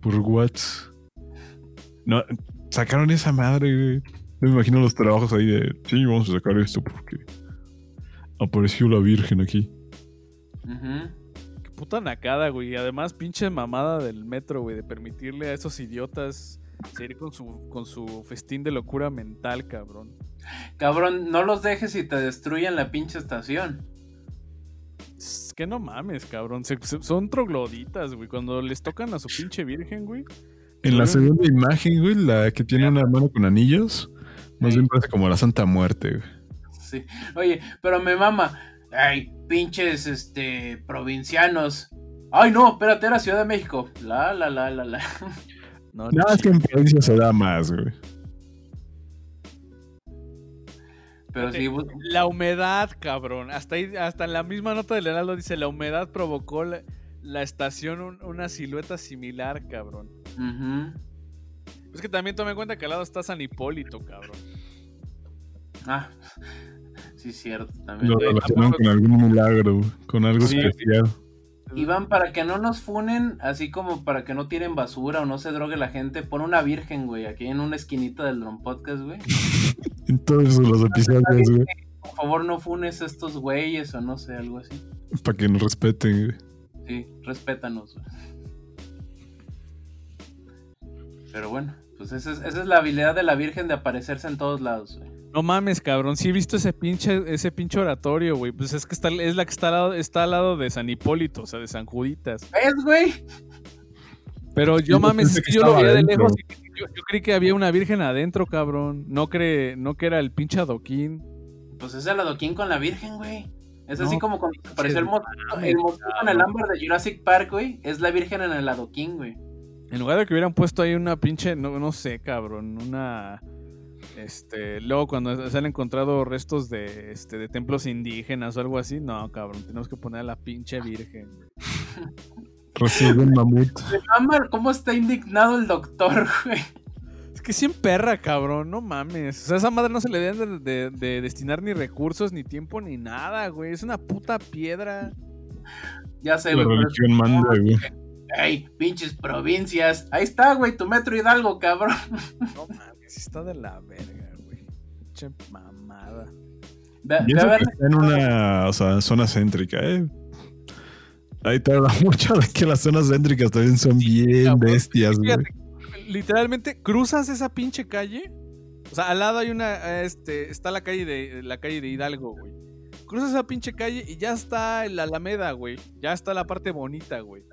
por WhatsApp. No, sacaron esa madre, güey. No me imagino los trabajos ahí de, sí, vamos a sacar esto porque apareció la Virgen aquí. Qué puta nacada, güey. Y además, pinche mamada del metro, güey, de permitirle a esos idiotas seguir con su, con su festín de locura mental, cabrón. Cabrón, no los dejes y te destruyan la pinche estación. Que no mames, cabrón. Se- se- son trogloditas, güey. Cuando les tocan a su pinche virgen, güey. En la segunda imagen, güey, la que tiene una mano con anillos, más Sí. bien parece como la Santa Muerte, güey. Sí. Oye, pero me mama. Ay, pinches, este, provincianos. Ay, no, espérate, era Ciudad de México. La, la, la, la, la. No, No, es que en provincia se da más, güey. Pero sí, bu- La humedad, cabrón. Hasta ahí, hasta en la misma nota del Heraldo dice, la humedad provocó la, la estación un- una silueta similar, cabrón. ujú. Es que también tome en cuenta que al lado está San Hipólito, cabrón. Ah, sí, cierto, también. Lo relacionan con algún milagro, con algo Sí. especial. Iván, para que no nos funen, así como para que no tiren basura o no se drogue la gente, pon una virgen, güey, aquí en una esquinita del Drone Podcast, güey. En todos los episodios, güey. Por favor, no funes a estos güeyes o no sé, algo así. Para que nos respeten, güey. Sí, respétanos, güey. Pero bueno, pues esa es, esa es la habilidad de la Virgen de aparecerse en todos lados, güey. No mames, cabrón. Sí he visto ese pinche, ese pinche oratorio, güey. Pues es que está, es la que está al, lado, está al lado de San Hipólito, o sea, de San Juditas. ¿Ves, güey? Pero yo mames, es que yo lo veía de lejos y yo, yo creí que había una virgen adentro, cabrón. No cree, no que era el pinche adoquín. Pues es el adoquín con la Virgen, güey. Es así como cuando se apareció el mosquito, el mosquito en el ámbar de Jurassic Park, güey. Es la Virgen en el adoquín, güey. En lugar de que hubieran puesto ahí una pinche, no, no sé, cabrón, una... Este, luego cuando se han encontrado restos de, este, de templos indígenas o algo así, no, cabrón, tenemos que poner a la pinche virgen. Recibe un mamut. Cómo está indignado el doctor, güey. Es que sí perra, cabrón, no mames. O sea, a esa madre no se le deben de, de- de destinar ni recursos, ni tiempo, ni nada, güey. Es una puta piedra. Ya sé, La güey. pero- religión manda, güey. Ey, pinches provincias. Ahí está, güey, tu metro Hidalgo, cabrón. No mames, está de la verga, güey. Pinche mamada. Ve, Y ve a eso ver, que está en una o sea, zona céntrica, ¿eh? Ahí te habla mucho de que las zonas céntricas también son bien bestias, güey. Fíjate, literalmente cruzas esa pinche calle. O sea, al lado hay una, este, está la calle de, la calle de Hidalgo, güey. cruzas esa pinche calle y ya está la Alameda, güey. Ya está la parte bonita, güey.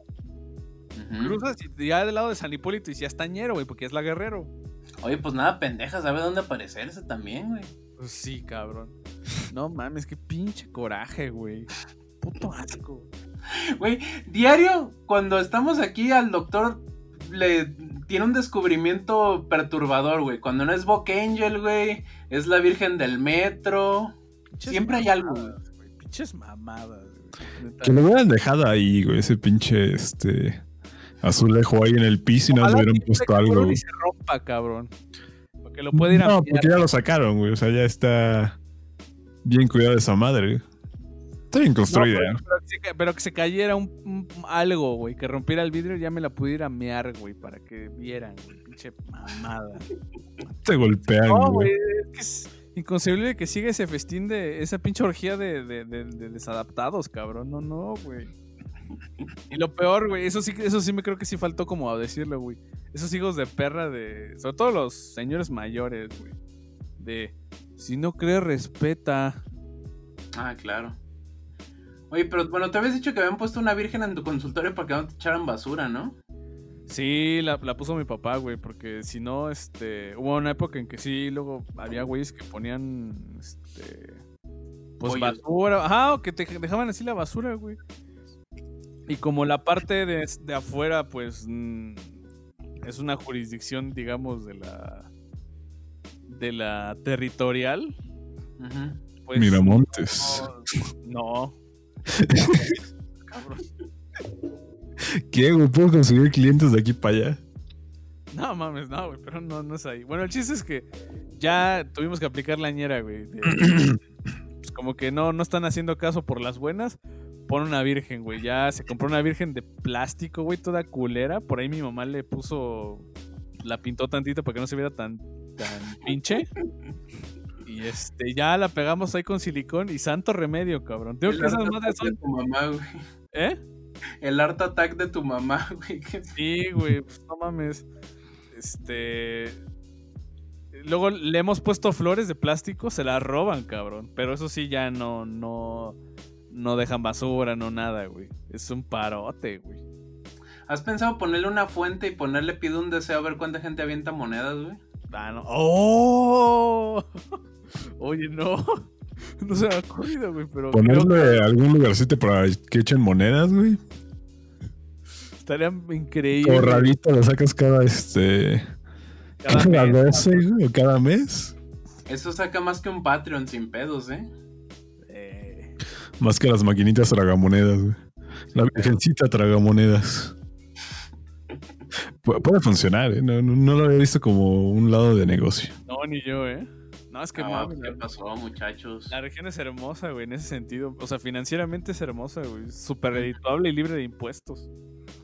Cruzas y ya del lado de San Hipólito y ya está Ñero, güey, porque es la Guerrero. Oye, pues nada, pendeja, sabe dónde aparecerse también, güey. Pues sí, cabrón. No mames, qué pinche coraje, güey. Puto asco. Güey, diario, cuando estamos aquí, al doctor le tiene un descubrimiento perturbador, güey. Cuando no es Bock Angel, güey, es la Virgen del Metro. Pinches Siempre hay algo, güey. Pinches mamadas, güey. Que lo hubieran dejado ahí, güey, ese pinche este azulejo ahí en el piso y no le hubieran puesto algo. Y se rompa, cabrón. Porque lo puede ir a No, ampliar. porque ya lo sacaron, güey. O sea, ya está bien cuidado esa madre. güey. Está bien No, construida. pero, ¿eh? pero que se, pero que se cayera un, un- algo, güey. Que rompiera el vidrio, ya me la pudiera mear, güey. Para que vieran, güey. Pinche mamada. Te golpean, No, güey. Es que es inconcebible que siga ese festín de. Esa pinche orgía de, de- de- de desadaptados, cabrón. No, no, güey. Y lo peor, güey. Eso sí, eso sí me creo que sí faltó como a decirlo, güey. Esos hijos de perra de. Sobre todo los señores mayores, güey. De. Si no crees, respeta. Ah, claro. Oye, pero bueno, te habías dicho que habían puesto una virgen en tu consultorio para que no te echaran basura, ¿no? Sí, la, la puso mi papá, güey, porque si no, este, hubo una época en que sí, luego había güeyes que ponían, este, pues Pollos. basura, ajá, o que te dejaban así la basura, güey. Y como la parte de, de afuera, pues, mm, es una jurisdicción, digamos, de la, de la territorial, Ujú. pues... Miramontes. No. no. Cabrón. ¿Qué, güey? ¿Puedo conseguir clientes de aquí para allá? No mames, no, güey, pero no, no es ahí. Bueno, el chiste es que ya tuvimos que aplicar la ñera, güey. de- pues como que no, no están haciendo caso por las buenas. Pon una virgen, güey. Ya se compró una virgen de plástico, güey, toda culera. Por ahí mi mamá le puso. La pintó tantito para que no se viera tan, tan pinche. Y este, ya la pegamos ahí con silicón y santo remedio, cabrón. Tengo que esas madres attack de son. tu mamá, güey. ¿Eh? El art attack de tu mamá, güey. Sí, güey, pues, no mames. Este. Luego le hemos puesto flores de plástico, se las roban, cabrón. Pero eso sí, ya no, no, no dejan basura, no nada, güey. Es un parote, güey. ¿Has pensado ponerle una fuente y ponerle pide un deseo a ver cuánta gente avienta monedas, güey? Ah, no. ¡Oh! Oye, no. No se me ha ocurrido, güey, pero creo Ponerle algún lugarcito para que echen monedas, güey. estaría increíble. Corralito lo sacas cada este. Cada Cada, mes, 12, güey, o cada mes. Eso saca más que un Patreon sin pedos, ¿eh? Más que las maquinitas tragamonedas, güey. La virgencita tragamonedas. Pu- puede funcionar, ¿eh? No, no, no lo había visto como un lado de negocio. no, ni yo, ¿eh? No, es que No, mames, ¿Qué la- pasó, muchachos? La región es hermosa, güey, en ese sentido. O sea, financieramente es hermosa, güey. Súper editable y libre de impuestos.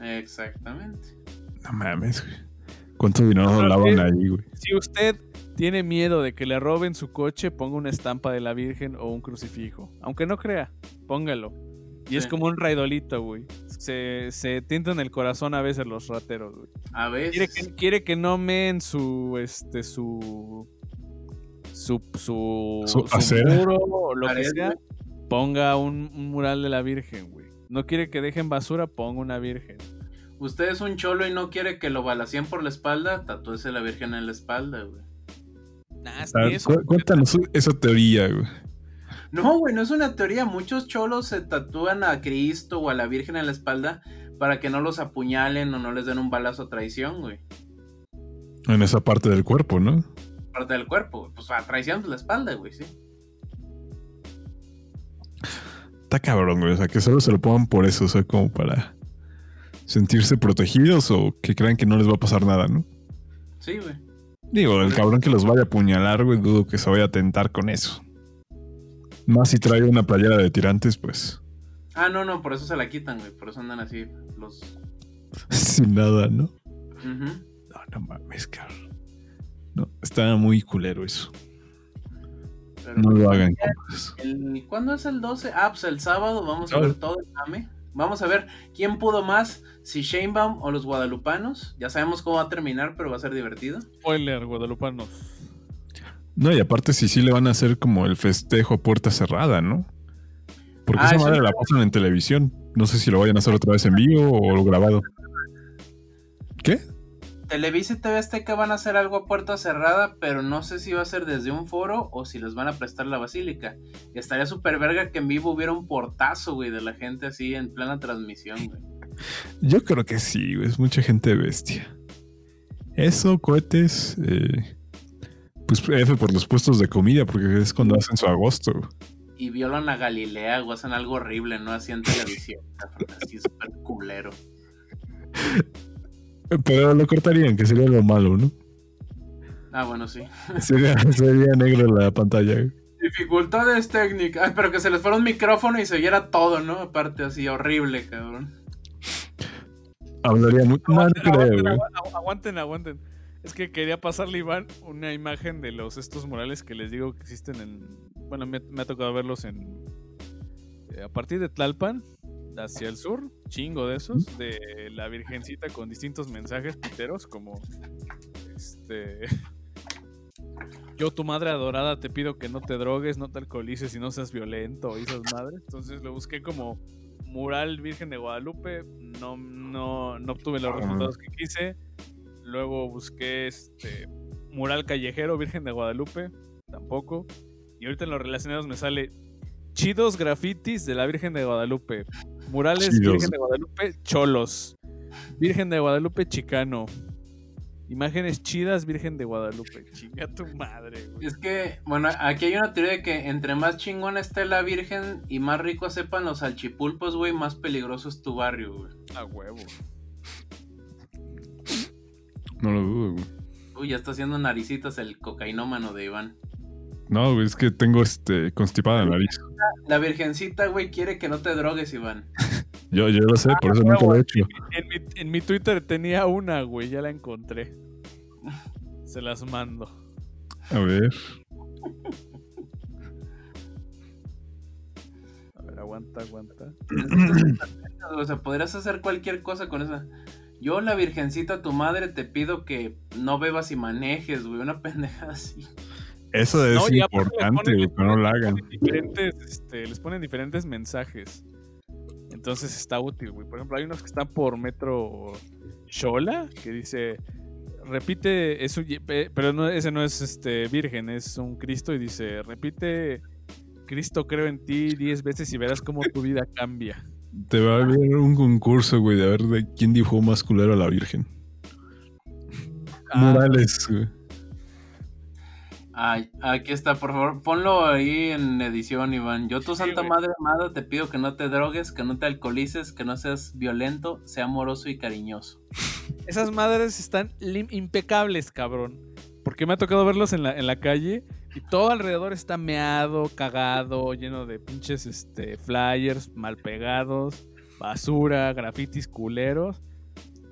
Exactamente. No mames, güey. ¿Cuánto dinero lavan ahí, güey? Si usted tiene miedo de que le roben su coche, ponga una estampa de la Virgen o un crucifijo. Aunque no crea, póngalo. Y es como un raidolito, güey. Se, se tientan el corazón a veces los rateros, güey. A veces. Quiere que, quiere que no meen su, este, su... Su, su, Su muro o lo que sea. Ponga un, un mural de la Virgen, güey. No quiere que dejen basura, ponga una Virgen. Usted es un cholo y no quiere que lo balacien por la espalda, tatúese la virgen en la espalda, güey. Nah, es A que ver, eso- cu- cuéntanos esa teoría, güey. No, güey, no es una teoría. Muchos cholos se tatúan a Cristo o a la Virgen en la espalda para que no los apuñalen o no les den un balazo a traición, güey. En esa parte del cuerpo, ¿no? Parte del cuerpo, güey. Pues a traición, pues la espalda, güey, sí. Está cabrón, güey. O sea, que solo se lo pongan por eso, o sea, como para sentirse protegidos o que crean que no les va a pasar nada, ¿no? Sí, güey. Digo, el cabrón que los vaya a apuñalar, güey, dudo que se vaya a tentar con eso. Más si trae una playera de tirantes, pues Ah, no, no, por eso se la quitan, güey. Por eso andan así los. sin nada, ¿no? No, no mames, cabrón. No, está muy culero eso. Pero No lo hagan, Ya, compas. el- ¿Cuándo es el 12? Ah, pues el sábado vamos a ver todo el mame. Vamos a ver quién pudo más, si Shanebaum o los guadalupanos. Ya sabemos cómo va a terminar, pero va a ser divertido. Spoiler, guadalupanos. No, y aparte si sí le van a hacer como el festejo a puerta cerrada, ¿no? Porque Ah, esa madre la pasan en televisión. No sé si lo vayan a hacer otra vez en vivo o lo grabado. ¿Qué? Televisa y TV Azteca van a hacer algo a puerta cerrada, pero no sé si va a ser desde un foro o si les van a prestar la basílica. Estaría súper verga que en vivo hubiera un portazo, güey, de la gente así en plena transmisión, güey. Yo creo que sí, güey, es mucha gente bestia. Eso, cohetes, eh, pues F por los puestos de comida, porque es cuando hacen su agosto. güey. Y violan a Galilea o hacen algo horrible, ¿no? Así en televisión. Así súper culero. Pero lo cortarían, que sería lo malo, ¿no? Ah, bueno, sí. Sería, sería negro la pantalla. güey. Dificultades técnicas. Ay, pero que se les fuera un micrófono y se oyera todo, ¿no? Aparte, así horrible, cabrón. Hablaría muy... No, Aguanten, creo, aguanten, agu- aguanten, aguanten. Es que quería pasarle Iván una imagen de los estos murales que les digo que existen en. Bueno, me, me ha tocado verlos en. eh, a partir de Tlalpan, hacia el sur, chingo de esos, de la Virgencita con distintos mensajes piteros, como. Este. Yo, tu madre adorada, te pido que no te drogues, no te alcoholices y no seas violento, y esas madres. Entonces lo busqué como mural Virgen de Guadalupe, no, no, no obtuve los resultados que quise. Luego busqué este mural callejero Virgen de Guadalupe, tampoco. Y ahorita en los relacionados me sale chidos grafitis de la Virgen de Guadalupe, murales. Virgen de Guadalupe cholos, Virgen de Guadalupe chicano. Imágenes chidas, Virgen de Guadalupe. Chinga tu madre, güey. Es que, bueno, aquí hay una teoría de que entre más chingona esté la Virgen y más rico sepan los salchipulpos, güey, más peligroso es tu barrio, güey. A huevo. No lo dudo, güey. Uy, ya está haciendo naricitas el cocainómano de Iván. No, güey, es que tengo este constipada la nariz. La Virgencita, güey, quiere que no te drogues, Iván. Yo, yo lo sé, por eso nunca lo he hecho. En mi, en mi Twitter tenía una, güey, ya la encontré. Se las mando. A ver. A ver, aguanta, aguanta. O sea, podrías hacer cualquier cosa con esa. Yo, la Virgencita, tu madre, te pido que no bebas y manejes, güey. Una pendejada así. Eso es No, importante, ponen- güey, que no lo hagan. Diferentes, este, les ponen diferentes mensajes. Entonces está útil, güey. Por ejemplo, hay unos que están por Metro Shola, que dice, repite, es un pero no, ese no es este virgen, es un Cristo y dice, repite, Cristo creo en ti 10 veces y verás cómo tu vida cambia. Te va a haber un concurso, güey, de ver de quién dibujó más culero a la Virgen. Ah, Morales, güey. Ay, aquí está, por favor, ponlo ahí en edición, Iván. Yo, tu Sí, santa güey. madre amada, te pido que no te drogues, que no te alcoholices, que no seas violento, sea amoroso y cariñoso. Esas madres están impecables, cabrón. Porque me ha tocado verlos en la, en la calle y todo alrededor está meado, cagado, lleno de pinches este, flyers mal pegados, basura, grafitis culeros.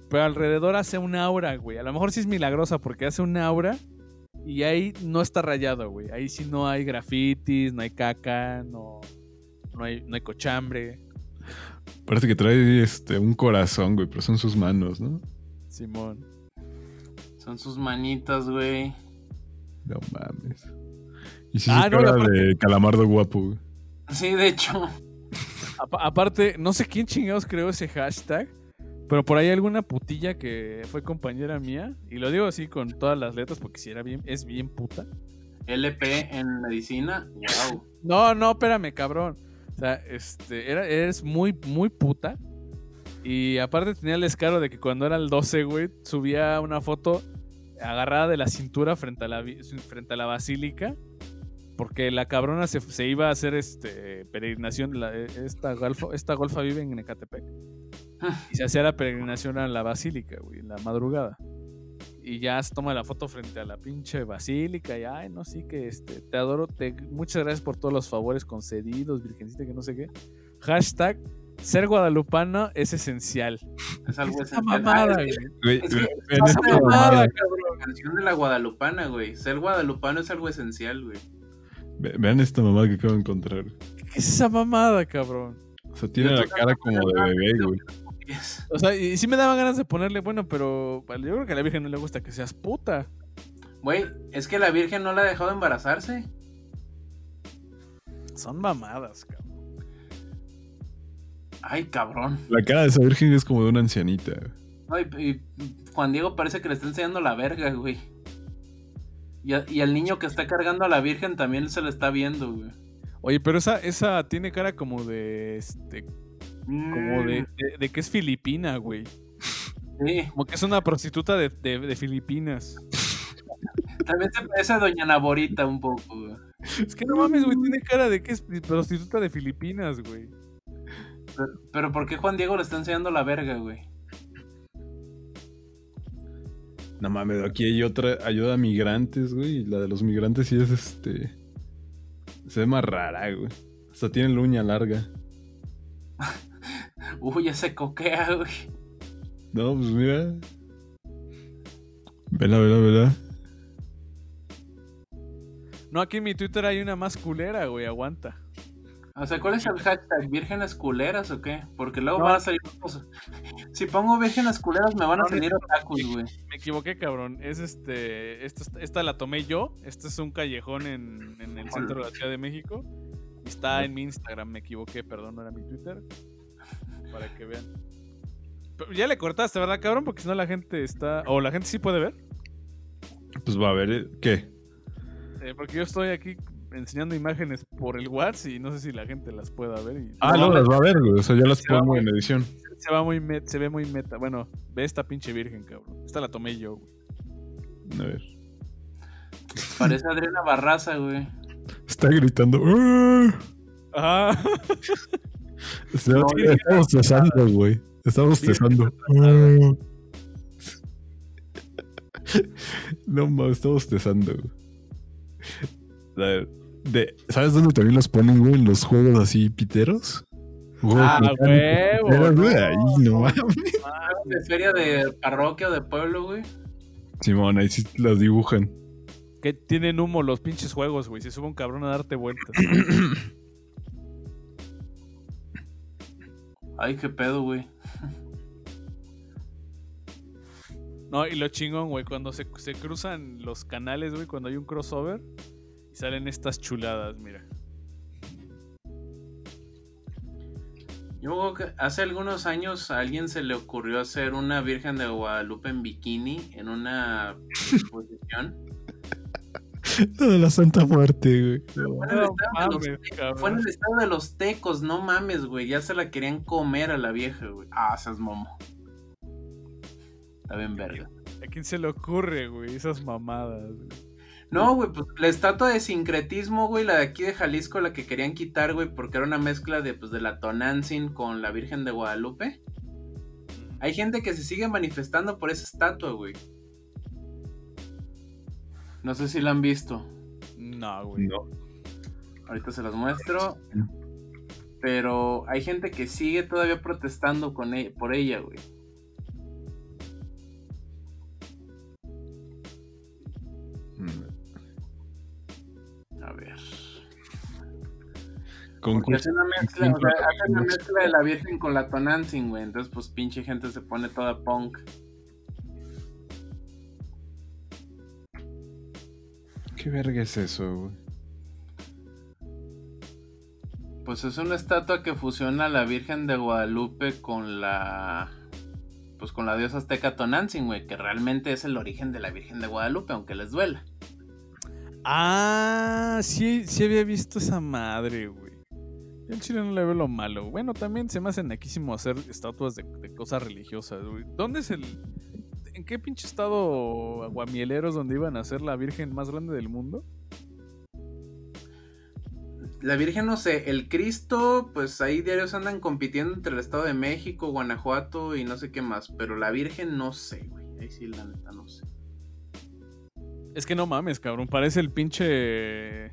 Pero alrededor hace un aura, güey. A lo mejor sí es milagrosa porque hace un aura y ahí no está rayado, güey. Ahí sí no hay grafitis, no hay caca, no, no, hay, no hay cochambre. Parece que trae este un corazón, güey, pero son sus manos, ¿no? Simón. Son sus manitas, güey. No mames. Y sí, Ah, no, cara aparte- de calamardo guapo, güey. Sí, de hecho. Apa- aparte, no sé quién chingados creó ese hashtag, pero por ahí alguna putilla que fue compañera mía, y lo digo así con todas las letras porque si era bien, es bien puta. LP en medicina, wow. No, no, espérame, cabrón. O sea, este, era, eres muy, muy puta. Y aparte tenía el descaro de que cuando era el 12, güey, subía una foto agarrada de la cintura frente a la, frente a la basílica. Porque la cabrona se, se iba a hacer este peregrinación. la- esta, golfa, esta golfa vive en Ecatepec. Y se hacía la peregrinación a la basílica, güey, en la madrugada. Y ya se toma la foto frente a la pinche basílica. Y ay, no, sí que este, te adoro. Te, muchas gracias por todos los favores concedidos, virgencita, que no sé qué. Hashtag ser guadalupano es esencial. Es algo Esa esencial. mamada, güey. es- Güey, Es esta mamada. La canción de la guadalupana, güey. Ser guadalupano es algo esencial, güey. Ve- Vean esta mamada que acabo de encontrar. ¿Qué es esa mamada, cabrón? O sea, tiene la cara como de bebé, güey. O sea, y sí me daban ganas de ponerle, bueno, pero yo creo que a la Virgen no le gusta que seas puta. Güey, es que la Virgen no la ha dejado embarazarse. Son mamadas, cabrón. Ay, cabrón. La cara de esa virgen es como de una ancianita. Ay, y Juan Diego parece que le está enseñando la verga, güey. Y, a- y al niño que está cargando a la Virgen también se le está viendo, güey. Oye, pero esa, esa tiene cara como de. Este, como de, Mm, de, de que es filipina, güey. Sí, Como que es una prostituta de, de- de Filipinas. también se parece a Doña Naborita un poco, güey. Es que no mames, güey, tiene cara de que es prostituta de Filipinas, güey. Pero, pero ¿por qué Juan Diego le está enseñando la verga, güey? No mames, aquí hay otra ayuda a migrantes, güey. y La de los migrantes sí es este. Se ve más rara, güey. Hasta tiene la uña larga. Uy, ya se coquea, güey. No, pues mira. Vela, vela, vela. No, aquí en mi Twitter hay una más culera, güey, aguanta. O sea, ¿cuál es el hashtag? ¿Vírgenes culeras o qué? Porque luego No. van a salir cosas. Si pongo vírgenes culeras me van a No, salir otakus, güey. Me equivoqué, cabrón. Es este. Esta, esta la tomé yo. Este es un callejón en, en el centro de la Ciudad de México. Está en mi Instagram. Me equivoqué, perdón, no era mi Twitter. Para que vean. Pero ya le cortaste, ¿verdad, cabrón? Porque si no la gente está. O la gente sí puede ver. Pues va a ver, ¿eh? ¿qué? Eh, porque yo estoy aquí enseñando imágenes por el WhatsApp y no sé si la gente las pueda ver. Y... Ah, no, las va a ver, güey. O sea, ya las Se pongo muy- en edición. Se, va muy met- se ve muy meta. Bueno, ve esta pinche virgen, cabrón. Esta la tomé yo, güey. A ver. Parece Adriana Barraza, güey. Está gritando. "¡Ah!". Ajá. No, está bostezando, güey. Está bostezando. No mames. La- de- ¿Sabes dónde también los ponen, güey? En los juegos así piteros. Juegos Ah, huevo, no, Ahí no mames. De feria de parroquia o de pueblo, güey. Simón, ahí sí las dibujan. Que tienen humo los pinches juegos, güey. Se sube un cabrón a darte vueltas. Ay, qué pedo, güey. No, y lo chingón, güey, cuando se, se cruzan los canales, güey, cuando hay un crossover, y salen estas chuladas, mira. Yo creo que hace algunos años a alguien se le ocurrió hacer una Virgen de Guadalupe en bikini en una exposición. Lo de la Santa Muerte, güey. Fue en, el No mames, fue en estado de los tecos, no mames, güey. Ya se la querían comer a la vieja, güey. Ah, seas momo. Está bien verga. ¿A quién se le ocurre, güey? Esas mamadas. güey? No, güey, pues la estatua de sincretismo, güey, la de aquí de Jalisco, la que querían quitar, güey, porque era una mezcla de, pues, de la Tonantzin con la Virgen de Guadalupe. Hay gente que se sigue manifestando por esa estatua, güey. No sé si la han visto. No, güey. No. Ahorita se las muestro. Pero hay gente que sigue todavía protestando con e- por ella, güey. A ver. Con Porque hace una mezcla, o sea, Ejemplo, hace una mezcla de la Virgen con la Tonantzin, güey. Entonces, pues pinche gente se pone toda punk. ¿Qué verga es eso, güey? Pues es una estatua que fusiona a la Virgen de Guadalupe con la. Pues con la diosa azteca Tonantzin, güey. Que realmente es el origen de la Virgen de Guadalupe, aunque les duela. Ah, sí, sí había visto esa madre, güey. Yo en Chile no le veo lo malo. Bueno, también se me hace naquísimo hacer estatuas de, de cosas religiosas, güey. ¿Dónde es el. ¿En qué pinche estado aguamieleros donde iban a ser la virgen más grande del mundo? La Virgen, no sé, el Cristo, pues ahí diarios andan compitiendo entre el Estado de México, Guanajuato y no sé qué más. Pero la Virgen, no sé, güey. Ahí sí, la neta, no sé. Es que no mames, cabrón. Parece el pinche.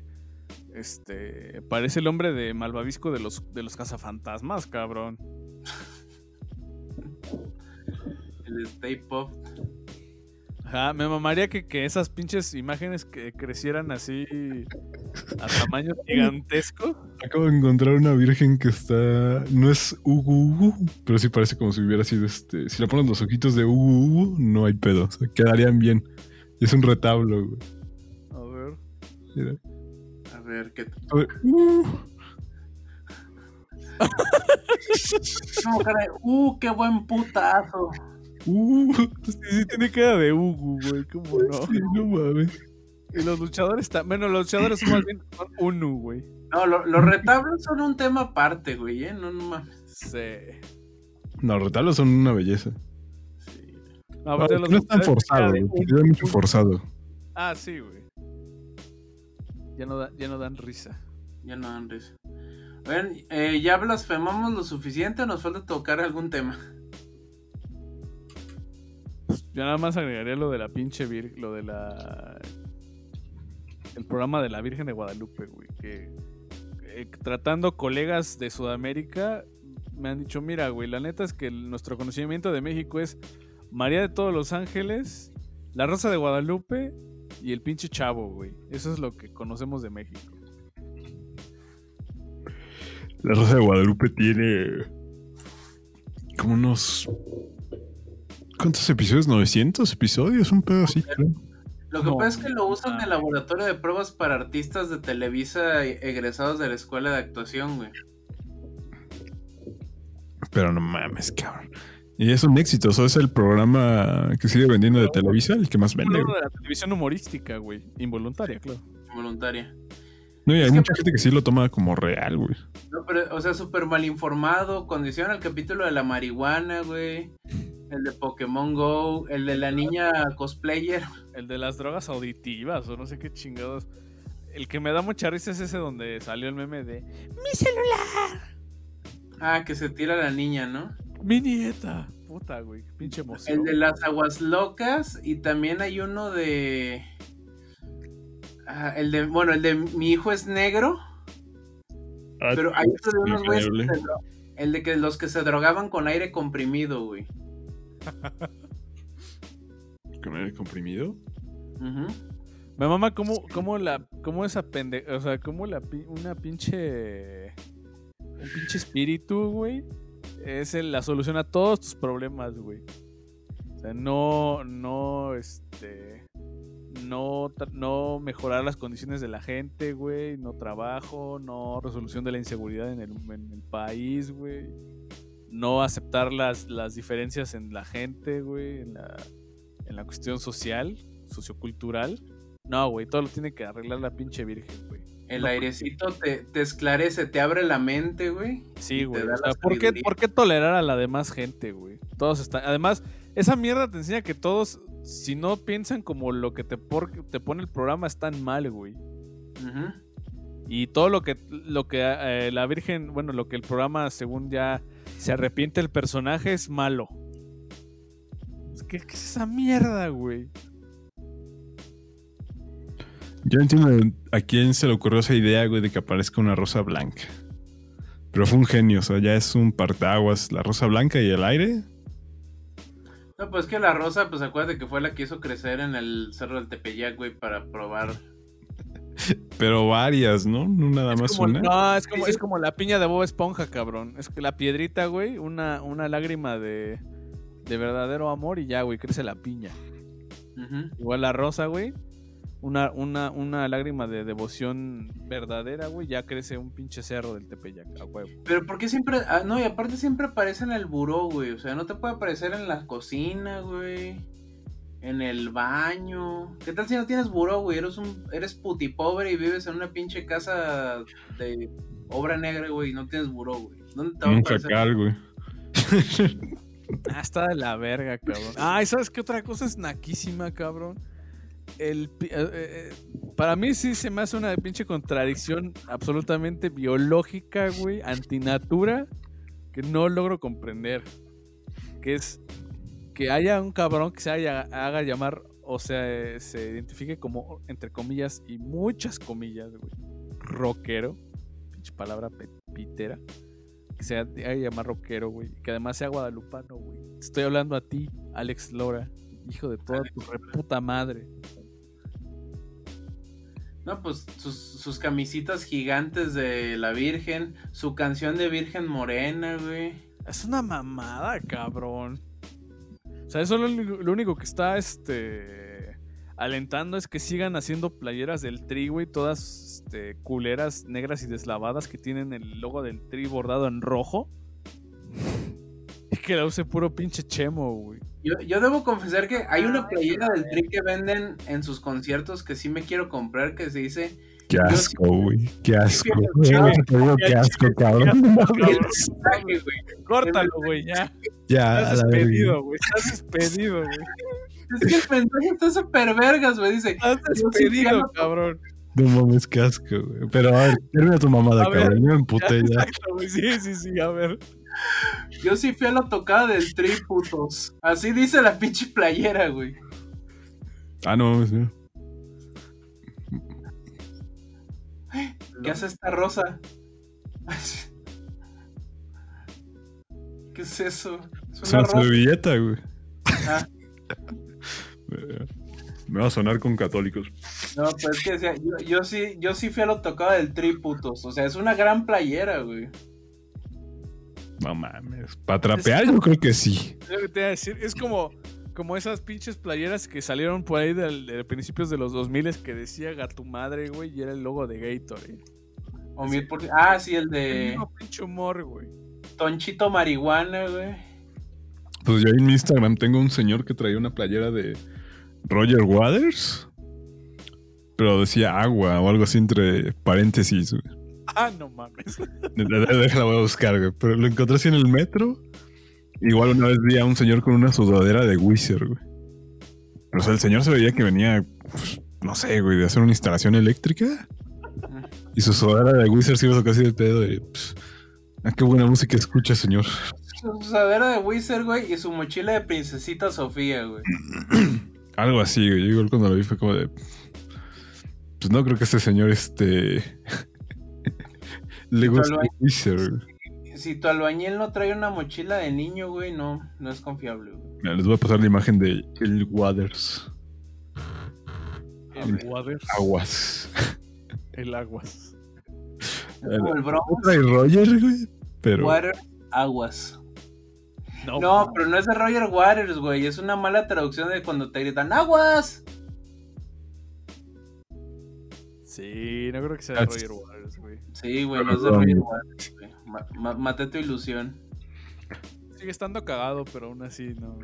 Este. Parece el hombre de Malvavisco de los, de los cazafantasmas, cabrón. El Stay Puft. Ajá, me mamaría que, que esas pinches imágenes que crecieran así a tamaño gigantesco. Acabo de encontrar una virgen que está. No es Ugu Ugu, pero sí parece como si hubiera sido este. Si le pones los ojitos de Ugu Ugu, no hay pedo. O sea, quedarían bien. Y es un retablo, güey. A ver. Mira. A ver, ¿qué? A ver, uh. No, uh, qué buen putazo. Uh, Sí, sí, tiene cara de Ugu, güey. ¿Cómo no? sí, no mames. Y los luchadores están. Bueno, los luchadores son más bien son Unu, güey. No, lo- los retablos son un tema aparte, güey, ¿eh? No, no mames. Sí. No, los retablos son una belleza. Sí. No, No, aparte no los es tan luchadores forzado, cara güey. mucho forzado. Ah, sí, güey. Ya no, da- ya no dan risa. Ya no dan risa. Oigan, eh, ¿ya blasfemamos lo suficiente o nos falta tocar algún tema? Yo nada más agregaría lo de la pinche vir, lo de la el programa de la Virgen de Guadalupe, güey, que eh, tratando colegas de Sudamérica me han dicho, mira, güey, la neta es que nuestro conocimiento de México es María de todos los ángeles, la Rosa de Guadalupe y el pinche Chavo, güey. Eso es lo que conocemos de México. La Rosa de Guadalupe tiene como unos... ¿Cuántos episodios? ¿900 episodios? Un pedo así, creo. Lo que No, pasa es que lo usan de mames. laboratorio de pruebas para artistas de Televisa e- egresados de la escuela de actuación, güey. Pero no mames, cabrón. Y es un éxito, o sea, es el programa que sigue vendiendo de Televisa, el que más vende. Güey. de la televisión humorística, güey, involuntaria, claro. Voluntaria. No, y hay Es que- mucha gente que sí lo toma como real, güey. No, pero, o sea, súper mal informado. Condiciona el capítulo de la marihuana, güey. El de Pokémon Go. El de la niña cosplayer. El de las drogas auditivas o no sé qué chingados. El que me da mucha risa es ese donde salió el meme de ¡Mi celular! Ah, que se tira la niña, ¿no? ¡Mi nieta! Puta, güey, pinche emoción. El de las aguas locas. Y también hay uno de. Ah, el de. Bueno, el de mi hijo es negro. Pero hay otro de unos güeyes que se El de que los que se drogaban con aire comprimido, güey. ¿Con aire comprimido? Ujú. Me mama cómo, cómo la, cómo esa pende, o sea, cómo la, pi- una pinche, un pinche espíritu, güey, es el- la solución a todos tus problemas, güey. O sea, no, no, este, no, no mejorar las condiciones de la gente, güey, no trabajo, no resolución de la inseguridad en el, en el país, güey, no aceptar las, las diferencias en la gente, güey, en la, en la cuestión social, sociocultural. No, güey, todo lo tiene que arreglar la pinche virgen, güey. El No, airecito te, te esclarece, te abre la mente, güey. Sí, güey. o sea, ¿por, qué, por qué tolerar a la demás gente, güey? Todos están. Además, esa mierda te enseña que todos, si no piensan como lo que te, por- te pone el programa, están mal, güey. Y todo lo que, lo que eh, la Virgen, bueno, lo que el programa, según ya se arrepiente el personaje, es malo. ¿Qué, qué es esa mierda, güey? Yo entiendo a quién se le ocurrió esa idea, güey, de que aparezca una rosa blanca. Pero fue un genio, o sea, ya es un partaguas. La rosa blanca y el aire. No, pues que la rosa, pues acuérdate que fue la que hizo crecer en el cerro del Tepeyac, güey, para probar. Pero varias, ¿no? No nada Es más como- una. No, es como, es como la piña de Bob Esponja, cabrón. Es que la piedrita, güey, una, una lágrima de, de verdadero amor y ya, güey, crece la piña. Igual la rosa, güey. Una, una, una lágrima de devoción verdadera, güey, ya crece un pinche cerro del Tepeyac, a huevo. Pero ¿por qué siempre.? ah, no, y aparte siempre aparece en el buró, güey. O sea, no te puede aparecer en la cocina, güey. En el baño. ¿Qué tal si no tienes buró, güey? Eres un eres putipobre y vives en una pinche casa de obra negra, güey, y no tienes buró, güey. ¿Dónde te va a Un aparecer? güey. Ah, está de la verga, cabrón. Ah, ¿y sabes qué otra cosa es naquísima, cabrón? El, pi- eh, eh, para mí sí se me hace una pinche contradicción absolutamente biológica, güey, antinatura, que no logro comprender. Que es que haya un cabrón que se haya, haga llamar, o sea, se identifique como, entre comillas, y muchas comillas, güey, rockero, pinche palabra pitera, que se haga llamar rockero, güey, que además sea guadalupano, güey. Estoy hablando a ti, Alex Lora, hijo de toda tu reputa madre. No, pues sus, sus camisitas gigantes de la Virgen, su canción de Virgen Morena, güey. Es una mamada, cabrón. O sea, eso es lo único, lo único que está, este... alentando es que sigan haciendo playeras del tri, güey, todas este, culeras negras y deslavadas que tienen el logo del tri bordado en rojo. Y que la use puro pinche chemo, güey. Yo, yo debo confesar que hay una playera del tri que venden en sus conciertos que sí me quiero comprar que se dice Qué asco, güey. Qué asco. Qué asco, cabrón. Córtalo, güey, ya. Ya, Estás despedido, güey. Estás despedido, güey. Es que el mensaje está súper vergas, güey. Dice, Estás despedido, cabrón. No mames, qué asco, güey. Pero a ver, termina tu mamada, A ver, cabrón. Yo me emputé ya. Exacto, güey. Sí, sí, sí, a ver. yo sí fui a la tocada del tri, putos. Así dice la pinche playera, güey. Ah, no mames, mira. ¿Qué hace esta rosa? ¿Qué es eso? Es una rosa. servilleta, güey. Ah. Me va a sonar con católicos. No, pues es que decía, yo, yo sí, yo sí fui a la tocada del tri, putos. O sea, es una gran playera, güey. No mames. Para trapear, yo creo que sí. Lo te iba a decir. Es como, como esas pinches playeras que salieron por ahí del- de, principios de los 2000 que decía Gato Madre, güey, y era el logo de Gatorade. O mil por- Ah, sí, el de pinche humor, güey. Tonchito Marihuana, güey. Pues yo en mi Instagram tengo un señor que traía una playera de Roger Waters. Pero decía agua o algo así entre paréntesis, güey. Ah, no mames. Déjala, voy a buscar, güey. Pero lo encontré así en el metro. Igual una vez vi a un señor con una sudadera de Wizard, güey. O sea, el señor se veía que venía, pues, no sé, güey, de hacer una instalación eléctrica. Y su sudadera de Wizard se iba casi de pedo de. pues, ah, qué buena música escucha, señor. Su sudadera de Wizard, güey, y su mochila de princesita Sofía, güey. Algo así, güey. Yo igual cuando lo vi fue como de. Pues no creo que este señor este. Le gusta Wizard, güey. Si tu albañil no trae una mochila de niño, güey, no, no es confiable, güey. Mira, les voy a pasar la imagen de el Waters. El Waters. Aguas. El Aguas. Es como el No Bronx, trae Roger, güey. Pero. Water, Aguas. No, No, pero no es de Roger Waters, güey. Es una mala traducción de cuando te gritan ¡Aguas! Sí, no creo que sea Ah, Roger Waters, güey. Sí, güey, no es de. Roger Waters. Ma- ma- maté tu ilusión. Sigue estando cagado, pero aún así no.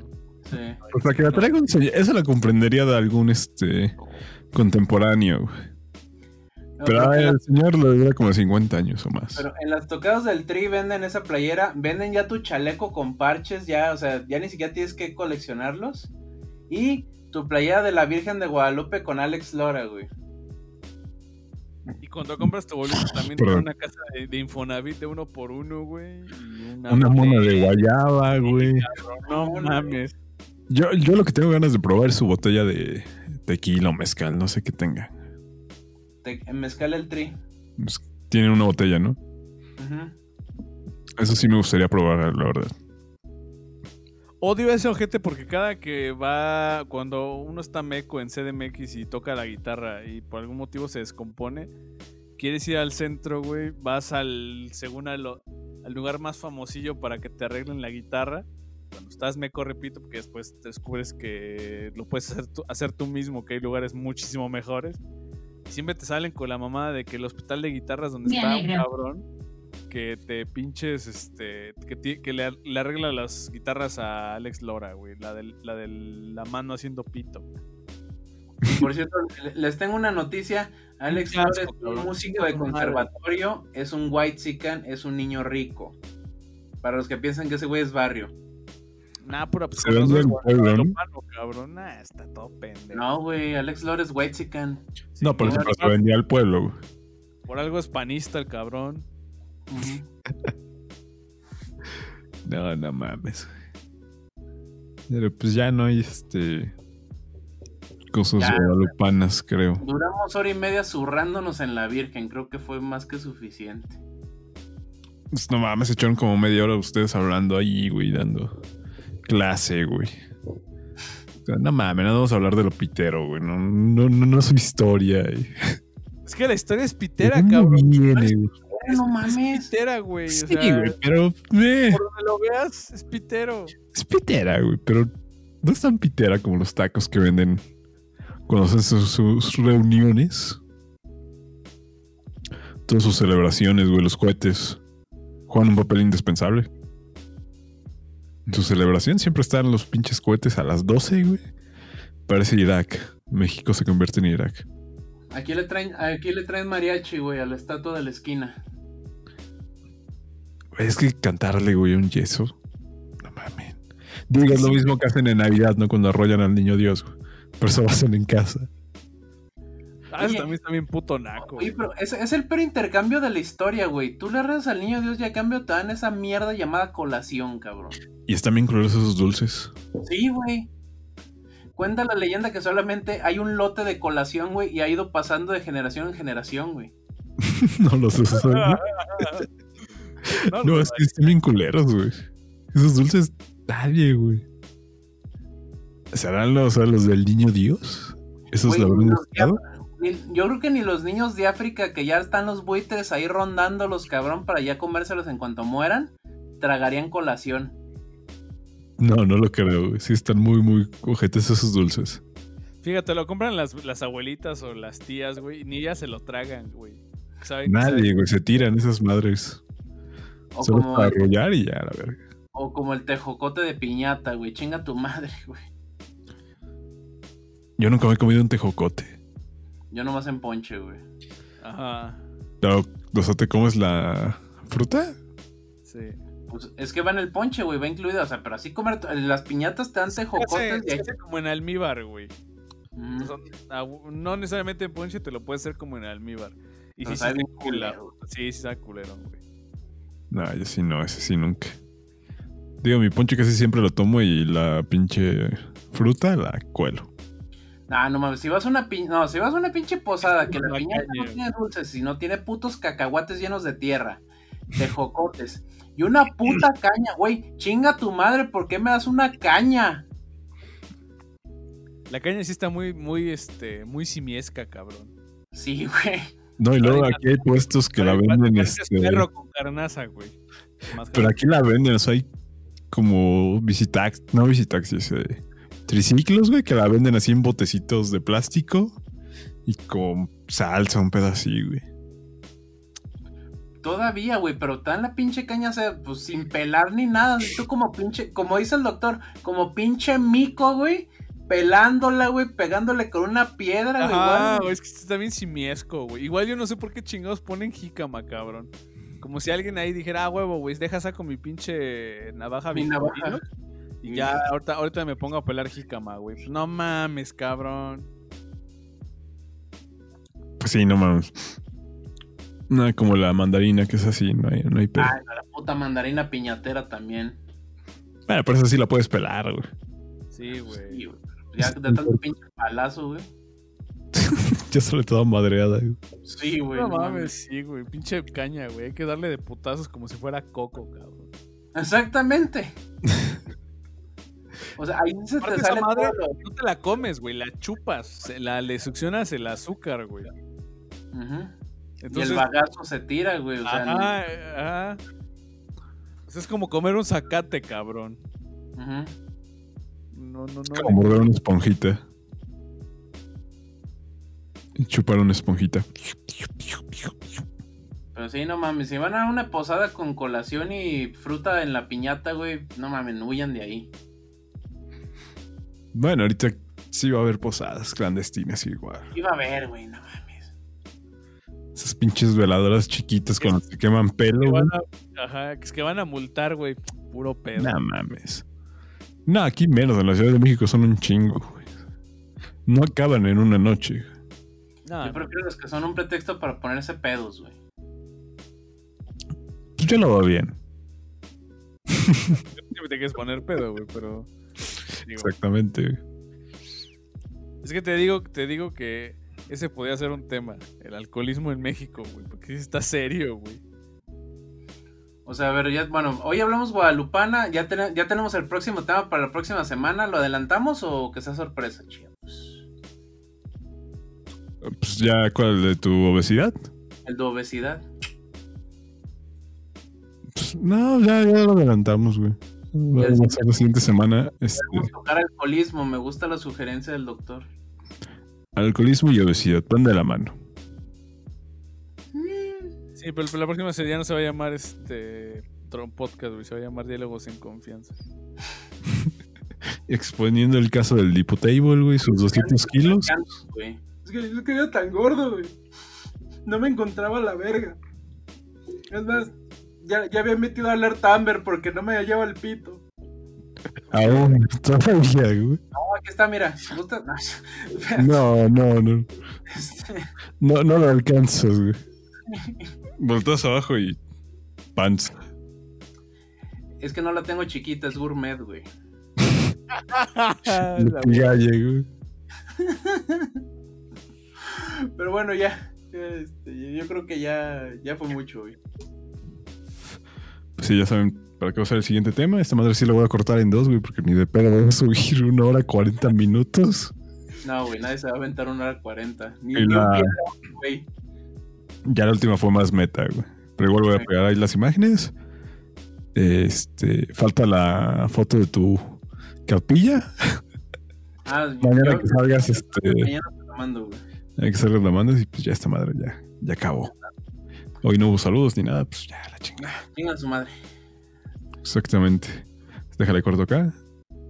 Sí. Pues para que la traiga un. Esa la comprendería de algún este. contemporáneo, güey. No, Pero ah, el señor le dura como 50 años o más. pero en las tocadas del Tri venden esa playera, venden ya tu chaleco con parches, ya, o sea, ya ni siquiera tienes que coleccionarlos. Y tu playera de la Virgen de Guadalupe con Alex Lora, güey. Y cuando compras tu boleto también Perdón. tiene una casa de, de Infonavit de uno por uno, güey. y Una, Una mona de guayaba, güey. No mames. Yo, yo lo que tengo ganas de probar es su botella de tequila o mezcal, no sé qué tenga. Te- en Mezcal el Tri. Pues, tiene una botella, ¿no? Ujú. Eso sí me gustaría probar, la verdad. Odio a ese ojete porque cada que va, cuando uno está meco en CDMX y toca la guitarra y por algún motivo se descompone, quieres ir al centro, güey, vas al, según al, al lugar más famosillo para que te arreglen la guitarra. Cuando estás meco, repito, porque después te descubres que lo puedes hacer tú, hacer tú mismo, que hay lugares muchísimo mejores. Y siempre te salen con la mamada de que el hospital de guitarras donde está un cabrón que te pinches, este, que, le, le arregla las guitarras a Alex Lora, güey, la de la, del- la mano haciendo pito. Por cierto, le- les tengo una noticia. Alex Lora es un músico de conservatorio, es un white sican, es un niño rico. Para los que piensan que ese güey es barrio. Nah, pura pues, Se vende en cabrón. Nah, está todo pendejo. No, güey, Alex Lora es white. Sí, No, por eso se vendía al pueblo, güey. por algo es panista el cabrón. No, no mames. Pero pues ya no hay este. Cosas Ya. guadalupanas, creo. Duramos hora y media zurrándonos en la Virgen, creo que fue más que suficiente. Pues, no mames, se echaron como media hora ustedes hablando ahí, güey, dando clase, güey. O sea, No mames, no vamos a hablar de lo pitero, güey. No, no, no, no es mi historia. Es que la historia es pitera, ¿De dónde cabrón. viene, güey? Es, No es mames. pitera, güey. o Sí, sea, güey, pero. eh, por donde lo veas, es pitero. es pitera, güey, pero no es tan pitera como los tacos que venden cuando hacen sus, sus reuniones, todas sus celebraciones, güey, los cohetes, juegan un papel indispensable. En su celebración siempre están los pinches cohetes a las 12, güey. Parece Irak. México se convierte en Irak. Aquí le traen, aquí le traen mariachi, güey, a la estatua de la esquina. Es que cantarle, güey, un yeso. No mames. Digo, es lo mismo que hacen en Navidad, ¿no? Cuando arrollan al niño Dios, güey. Pero eso lo hacen en casa. Ah, Oye. también está bien puto naco. Oye, güey. pero es, es el peor intercambio de la historia, güey. Tú le rezas al niño Dios y a cambio te dan esa mierda llamada colación, cabrón. Y están bien crueles esos dulces. Sí, güey. Cuenta la leyenda que solamente hay un lote de colación, güey, y ha ido pasando de generación en generación, güey. no los uso. no, No, no, es que están bien culeros, güey. Esos dulces, nadie, güey. ¿Serán los, o sea, los del niño Dios? ¿Esos Güey, lo habrán los buscado? Ni- Yo creo que ni los niños de África, que ya están los buitres ahí rondándolos, cabrón, para ya comérselos en cuanto mueran, tragarían colación. No, no lo creo, güey. Sí están muy, muy cojetes esos dulces. Fíjate, lo compran las, las abuelitas o las tías, güey, y ni ellas se lo tragan, güey. ¿Saben? Nadie, güey. Se tiran esas madres. O Solo como, para arrollar y ya, la verga. o como el tejocote de piñata, güey. Chinga tu madre, güey. Yo nunca me he comido un tejocote. Yo nomás en ponche, güey. Ajá, o sea, ¿te comes la fruta? sí. Pues es que va en el ponche, güey, va incluido. O sea, pero así comer. Las piñatas te dan tejocotes se ahí. hace como en almíbar, güey. Ah, no necesariamente en ponche, te lo puedes hacer como en almíbar. Y Pero sí, sí, sabe culero. Sí, sí, está culero, güey. No, yo sí no, ese sí nunca. Digo, mi ponche casi siempre lo tomo y la pinche fruta la cuelo. Ah, no mames, si vas a una pin... no, si vas a una pinche posada que la La piñata no tiene dulces, sino tiene putos cacahuates llenos de tierra, tejocotes y una puta caña, güey, chinga tu madre, ¿por qué me das una caña? La caña sí está muy, muy, este, muy simiesca, cabrón. Sí, güey. No, y luego aquí hay puestos que la venden, este, perro con carnaza, güey. Pero aquí la venden, o sea, hay como visitax, no visitaxis, eh, triciclos, güey, que la venden así en botecitos de plástico y con salsa, un pedo así, güey. Todavía, güey, pero tan la pinche caña, o sea, pues sin pelar ni nada, tú como pinche, como dice el doctor, como pinche mico, güey, pelándola, güey, pegándole con una piedra, güey. Ah, igual. güey, es que está bien simiesco, güey. Igual yo no sé por qué chingados ponen jícama, cabrón. Como si alguien ahí dijera, ah, huevo, güey, deja saco mi pinche navaja Mi navaja. Y ya, ahorita, ahorita me pongo a pelar jícama, güey. Pues no mames, cabrón. Pues sí, no mames. Nada como la mandarina, que es así, no hay, no hay pedo. Ay, la puta mandarina piñatera también. Bueno, pero esa sí la puedes pelar, güey. Sí, güey. Sí, güey. Ya de tanto pinche palazo, güey. Ya sale toda madreada, güey. Sí, güey. no no mames, sí, güey. Pinche caña, güey. Hay que darle de putazos como si fuera coco, cabrón. Exactamente. O sea, ahí se te Aparte, sale madre todo no te la comes, güey. La chupas. se- La, le succionas el azúcar, güey. Entonces, y el bagazo se tira, güey. O sea, Ajá, ajá. Es como comer un zacate, cabrón. ujú. No, no, no. Como morder una esponjita. Y chupar una esponjita. Pero sí, no mames. Si van a una posada con colación y fruta en la piñata, güey, no mames, huyan de ahí. Bueno, ahorita sí va a haber posadas clandestinas igual. Iba a ver, güey, no mames. Esas pinches veladoras chiquitas cuando se queman pelo, Que güey. a- ajá, que es que van a multar, güey. Puro pedo. No mames. No, aquí menos. En la Ciudad de México son un chingo, güey. No acaban en una noche. No, Yo prefiero los que son un pretexto para ponerse pedos, güey. Pues yo lo veo bien. siempre te quieres poner pedo, güey, pero. digo, Exactamente. güey. es que te digo, te digo que ese podría ser un tema. El alcoholismo en México, güey. Porque está serio, güey. O sea, a ver, ya, bueno, hoy hablamos guadalupana, ya, ten- ya tenemos el próximo tema para la próxima semana, ¿lo adelantamos o que sea sorpresa, chicos? Pues ya, ¿cuál? ¿De tu obesidad? El de obesidad. Pues, no, ya, ya lo adelantamos, güey. Vamos a hacer la siguiente semana. Este, tocar alcoholismo, me gusta la sugerencia del doctor. Alcoholismo y obesidad van de la mano. Sí, pero la próxima serie no se va a llamar este Tron Podcast, güey. Se va a llamar Diálogos en Confianza. Exponiendo el caso del Diputable, güey, sus 200 kilos. Es que yo quería tan gordo, güey. No me encontraba la verga. Es más, ya, ya había metido a alerta Amber porque no me hallaba el pito. Aún, todavía, güey. No, aquí está, mira. ¿Gusta? No, no, no. Este, No, no lo alcanzas, güey. Volteas abajo y. Pants. Es que no la tengo chiquita, es gourmet, güey. La- Galle, güey. Pero bueno, ya. Este, yo creo que ya, ya fue mucho, güey. Pues sí, ya saben para qué va a ser el siguiente tema. Esta madre sí la voy a cortar en dos, güey, porque ni de pedo voy a subir una hora 40 minutos. No, güey, nadie se va a aventar una hora 40. Ni, ni un la- pie, güey. Ya la última fue más meta, güey. Pero igual voy a pegar ahí las imágenes. Este, falta la foto de tu capilla. Ah, Mañana yo- que salgas, este, Mañana te la mando, güey. hay que salgas la mandas y pues ya esta madre ya, ya acabó. Hoy no hubo saludos ni nada, pues ya la chingada. Chinga su madre. Exactamente. Déjale corto acá.